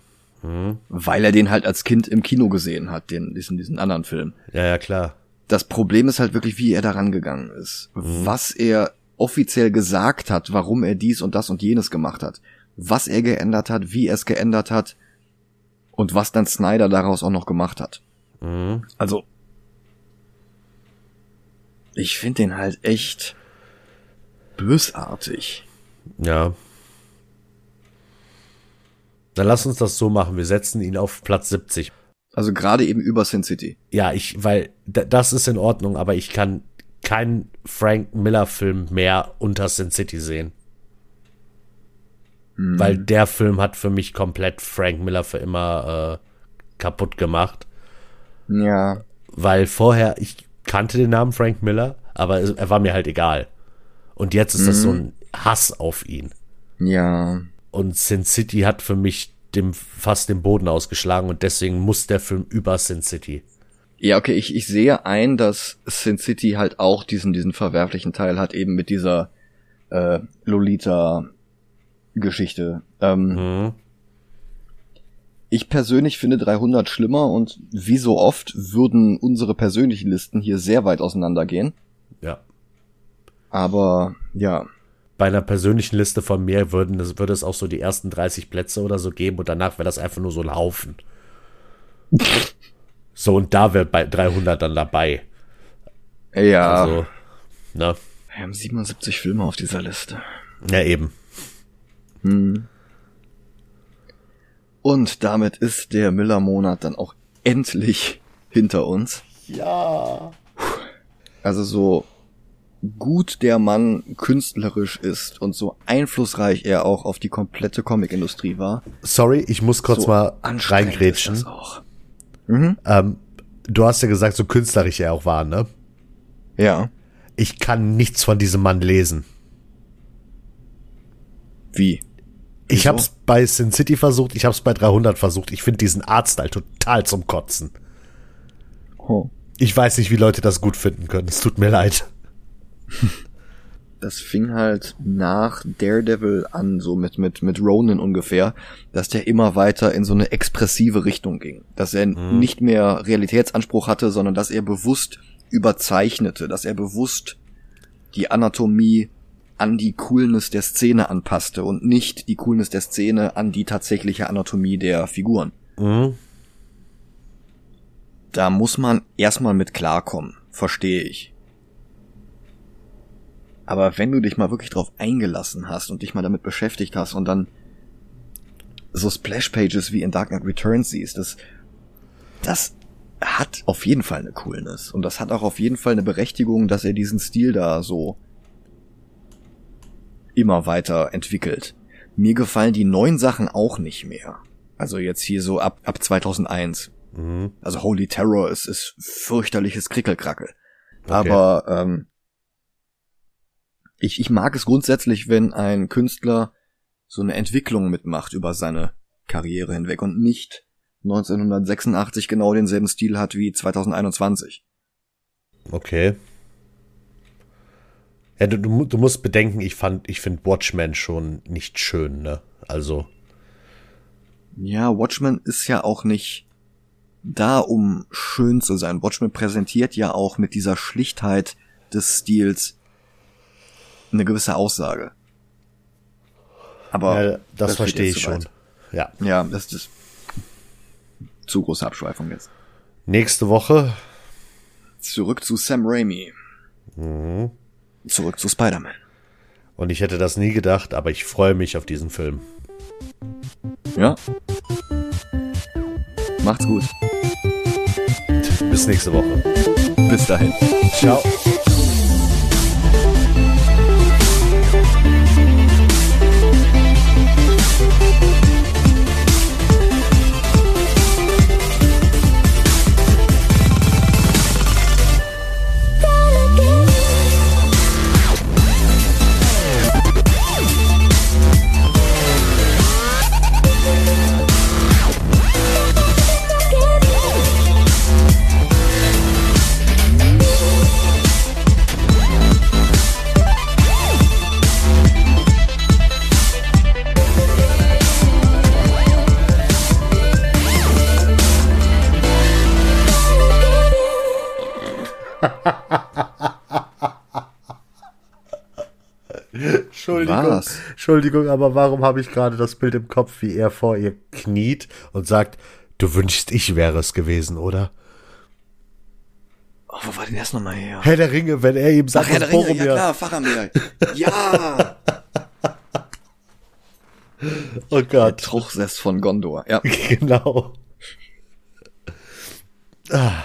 Weil er den halt als Kind im Kino gesehen hat, den, diesen, diesen anderen Film. Ja, ja, klar. Das Problem ist halt wirklich, wie er daran gegangen ist. Was er offiziell gesagt hat, warum er dies und das und jenes gemacht hat. Was er geändert hat, wie er es geändert hat. Und was dann Snyder daraus auch noch gemacht hat. Also. Ich finde den halt echt bösartig. Ja. Dann lass uns das so machen. Wir setzen ihn auf Platz 70. Also gerade eben über Sin City. Ja, ich, weil das ist in Ordnung, aber ich kann keinen Frank Miller Film mehr unter Sin City sehen. Weil der Film hat für mich komplett Frank Miller für immer äh, kaputt gemacht. Ja. Weil vorher, ich kannte den Namen Frank Miller, aber er war mir halt egal. Und jetzt ist das so ein Hass auf ihn. Ja. Und Sin City hat für mich dem, fast den Boden ausgeschlagen und deswegen muss der Film über Sin City. Ja, okay, ich, ich sehe ein, dass Sin City halt auch diesen, diesen verwerflichen Teil hat, eben mit dieser äh, Lolita-Geschichte. Ähm, Mhm. Ich persönlich finde 300 schlimmer und wie so oft würden unsere persönlichen Listen hier sehr weit auseinandergehen. Ja. Aber ja, Bei einer persönlichen Liste von mir würden es, würde es auch so die ersten 30 Plätze oder so geben und danach wäre das einfach nur so ein Haufen. [laughs] so, und da wäre bei 300 dann dabei. ja, Also, ne? wir haben 77 Filme auf dieser Liste. Ja, eben. Und damit ist der Miller-Monat dann auch endlich hinter uns. Ja. Also so gut der Mann künstlerisch ist und so einflussreich er auch auf die komplette Comicindustrie war. Sorry, ich muss kurz so mal reingrätschen. Das auch. Ähm, du hast ja gesagt, so künstlerisch er auch war, ne? Ja. Ich kann nichts von diesem Mann lesen. Wie? Ich Wieso? hab's bei Sin City versucht, ich hab's bei 300 versucht. Ich finde diesen Artstyle total zum Kotzen. Oh. Ich weiß nicht, wie Leute das gut finden können. Es tut mir leid. [laughs] Das fing halt nach Daredevil an, so mit, mit, mit Ronan ungefähr, dass der immer weiter in so eine expressive Richtung ging. Dass er nicht mehr Realitätsanspruch hatte, sondern dass er bewusst überzeichnete, dass er bewusst die Anatomie an die Coolness der Szene anpasste und nicht die Coolness der Szene an die tatsächliche Anatomie der Figuren. Mhm. Da muss man erstmal mit klarkommen, verstehe ich. Aber wenn du dich mal wirklich drauf eingelassen hast und dich mal damit beschäftigt hast und dann so Splash-Pages wie in Dark Knight Returns siehst, das, das hat auf jeden Fall eine Coolness. Und das hat auch auf jeden Fall eine Berechtigung, dass er diesen Stil da so immer weiter entwickelt. Mir gefallen die neuen Sachen auch nicht mehr. Also jetzt hier so ab, ab 2001. Mhm. Also Holy Terror ist, ist fürchterliches Krickelkrackel. Okay. Aber ähm, ich, ich mag es grundsätzlich, wenn ein Künstler so eine Entwicklung mitmacht über seine Karriere hinweg und nicht 1986 genau denselben Stil hat wie 2021. Okay. Ja, du, du, du musst bedenken, ich fand, ich finde Watchmen schon nicht schön, ne? Also, Ja, Watchmen ist ja auch nicht da, um schön zu sein. Watchmen präsentiert ja auch mit dieser Schlichtheit des Stils eine gewisse Aussage. Aber Ja, das, wird verstehe ich schon. weit. Ja. Ja, das ist zu große Abschweifung jetzt. Nächste Woche. Zurück zu Sam Raimi. Mhm. Zurück zu Spider-Man. Und ich hätte das nie gedacht, aber ich freue mich auf diesen Film. Ja. Macht's gut. Bis nächste Woche. Bis dahin. Ciao. Entschuldigung. Was? Entschuldigung, aber warum habe ich gerade das Bild im Kopf, wie er vor ihr kniet und sagt, du wünschst, ich wäre es gewesen, oder? Oh, wo war denn das nochmal her? Herr der Ringe, wenn er ihm sagt, Ach dass der Ringe, Boromir- ja klar, Faramir. [laughs] Ja! Oh Der Gott, Truchsess von Gondor. Ja. [laughs] genau. Ah.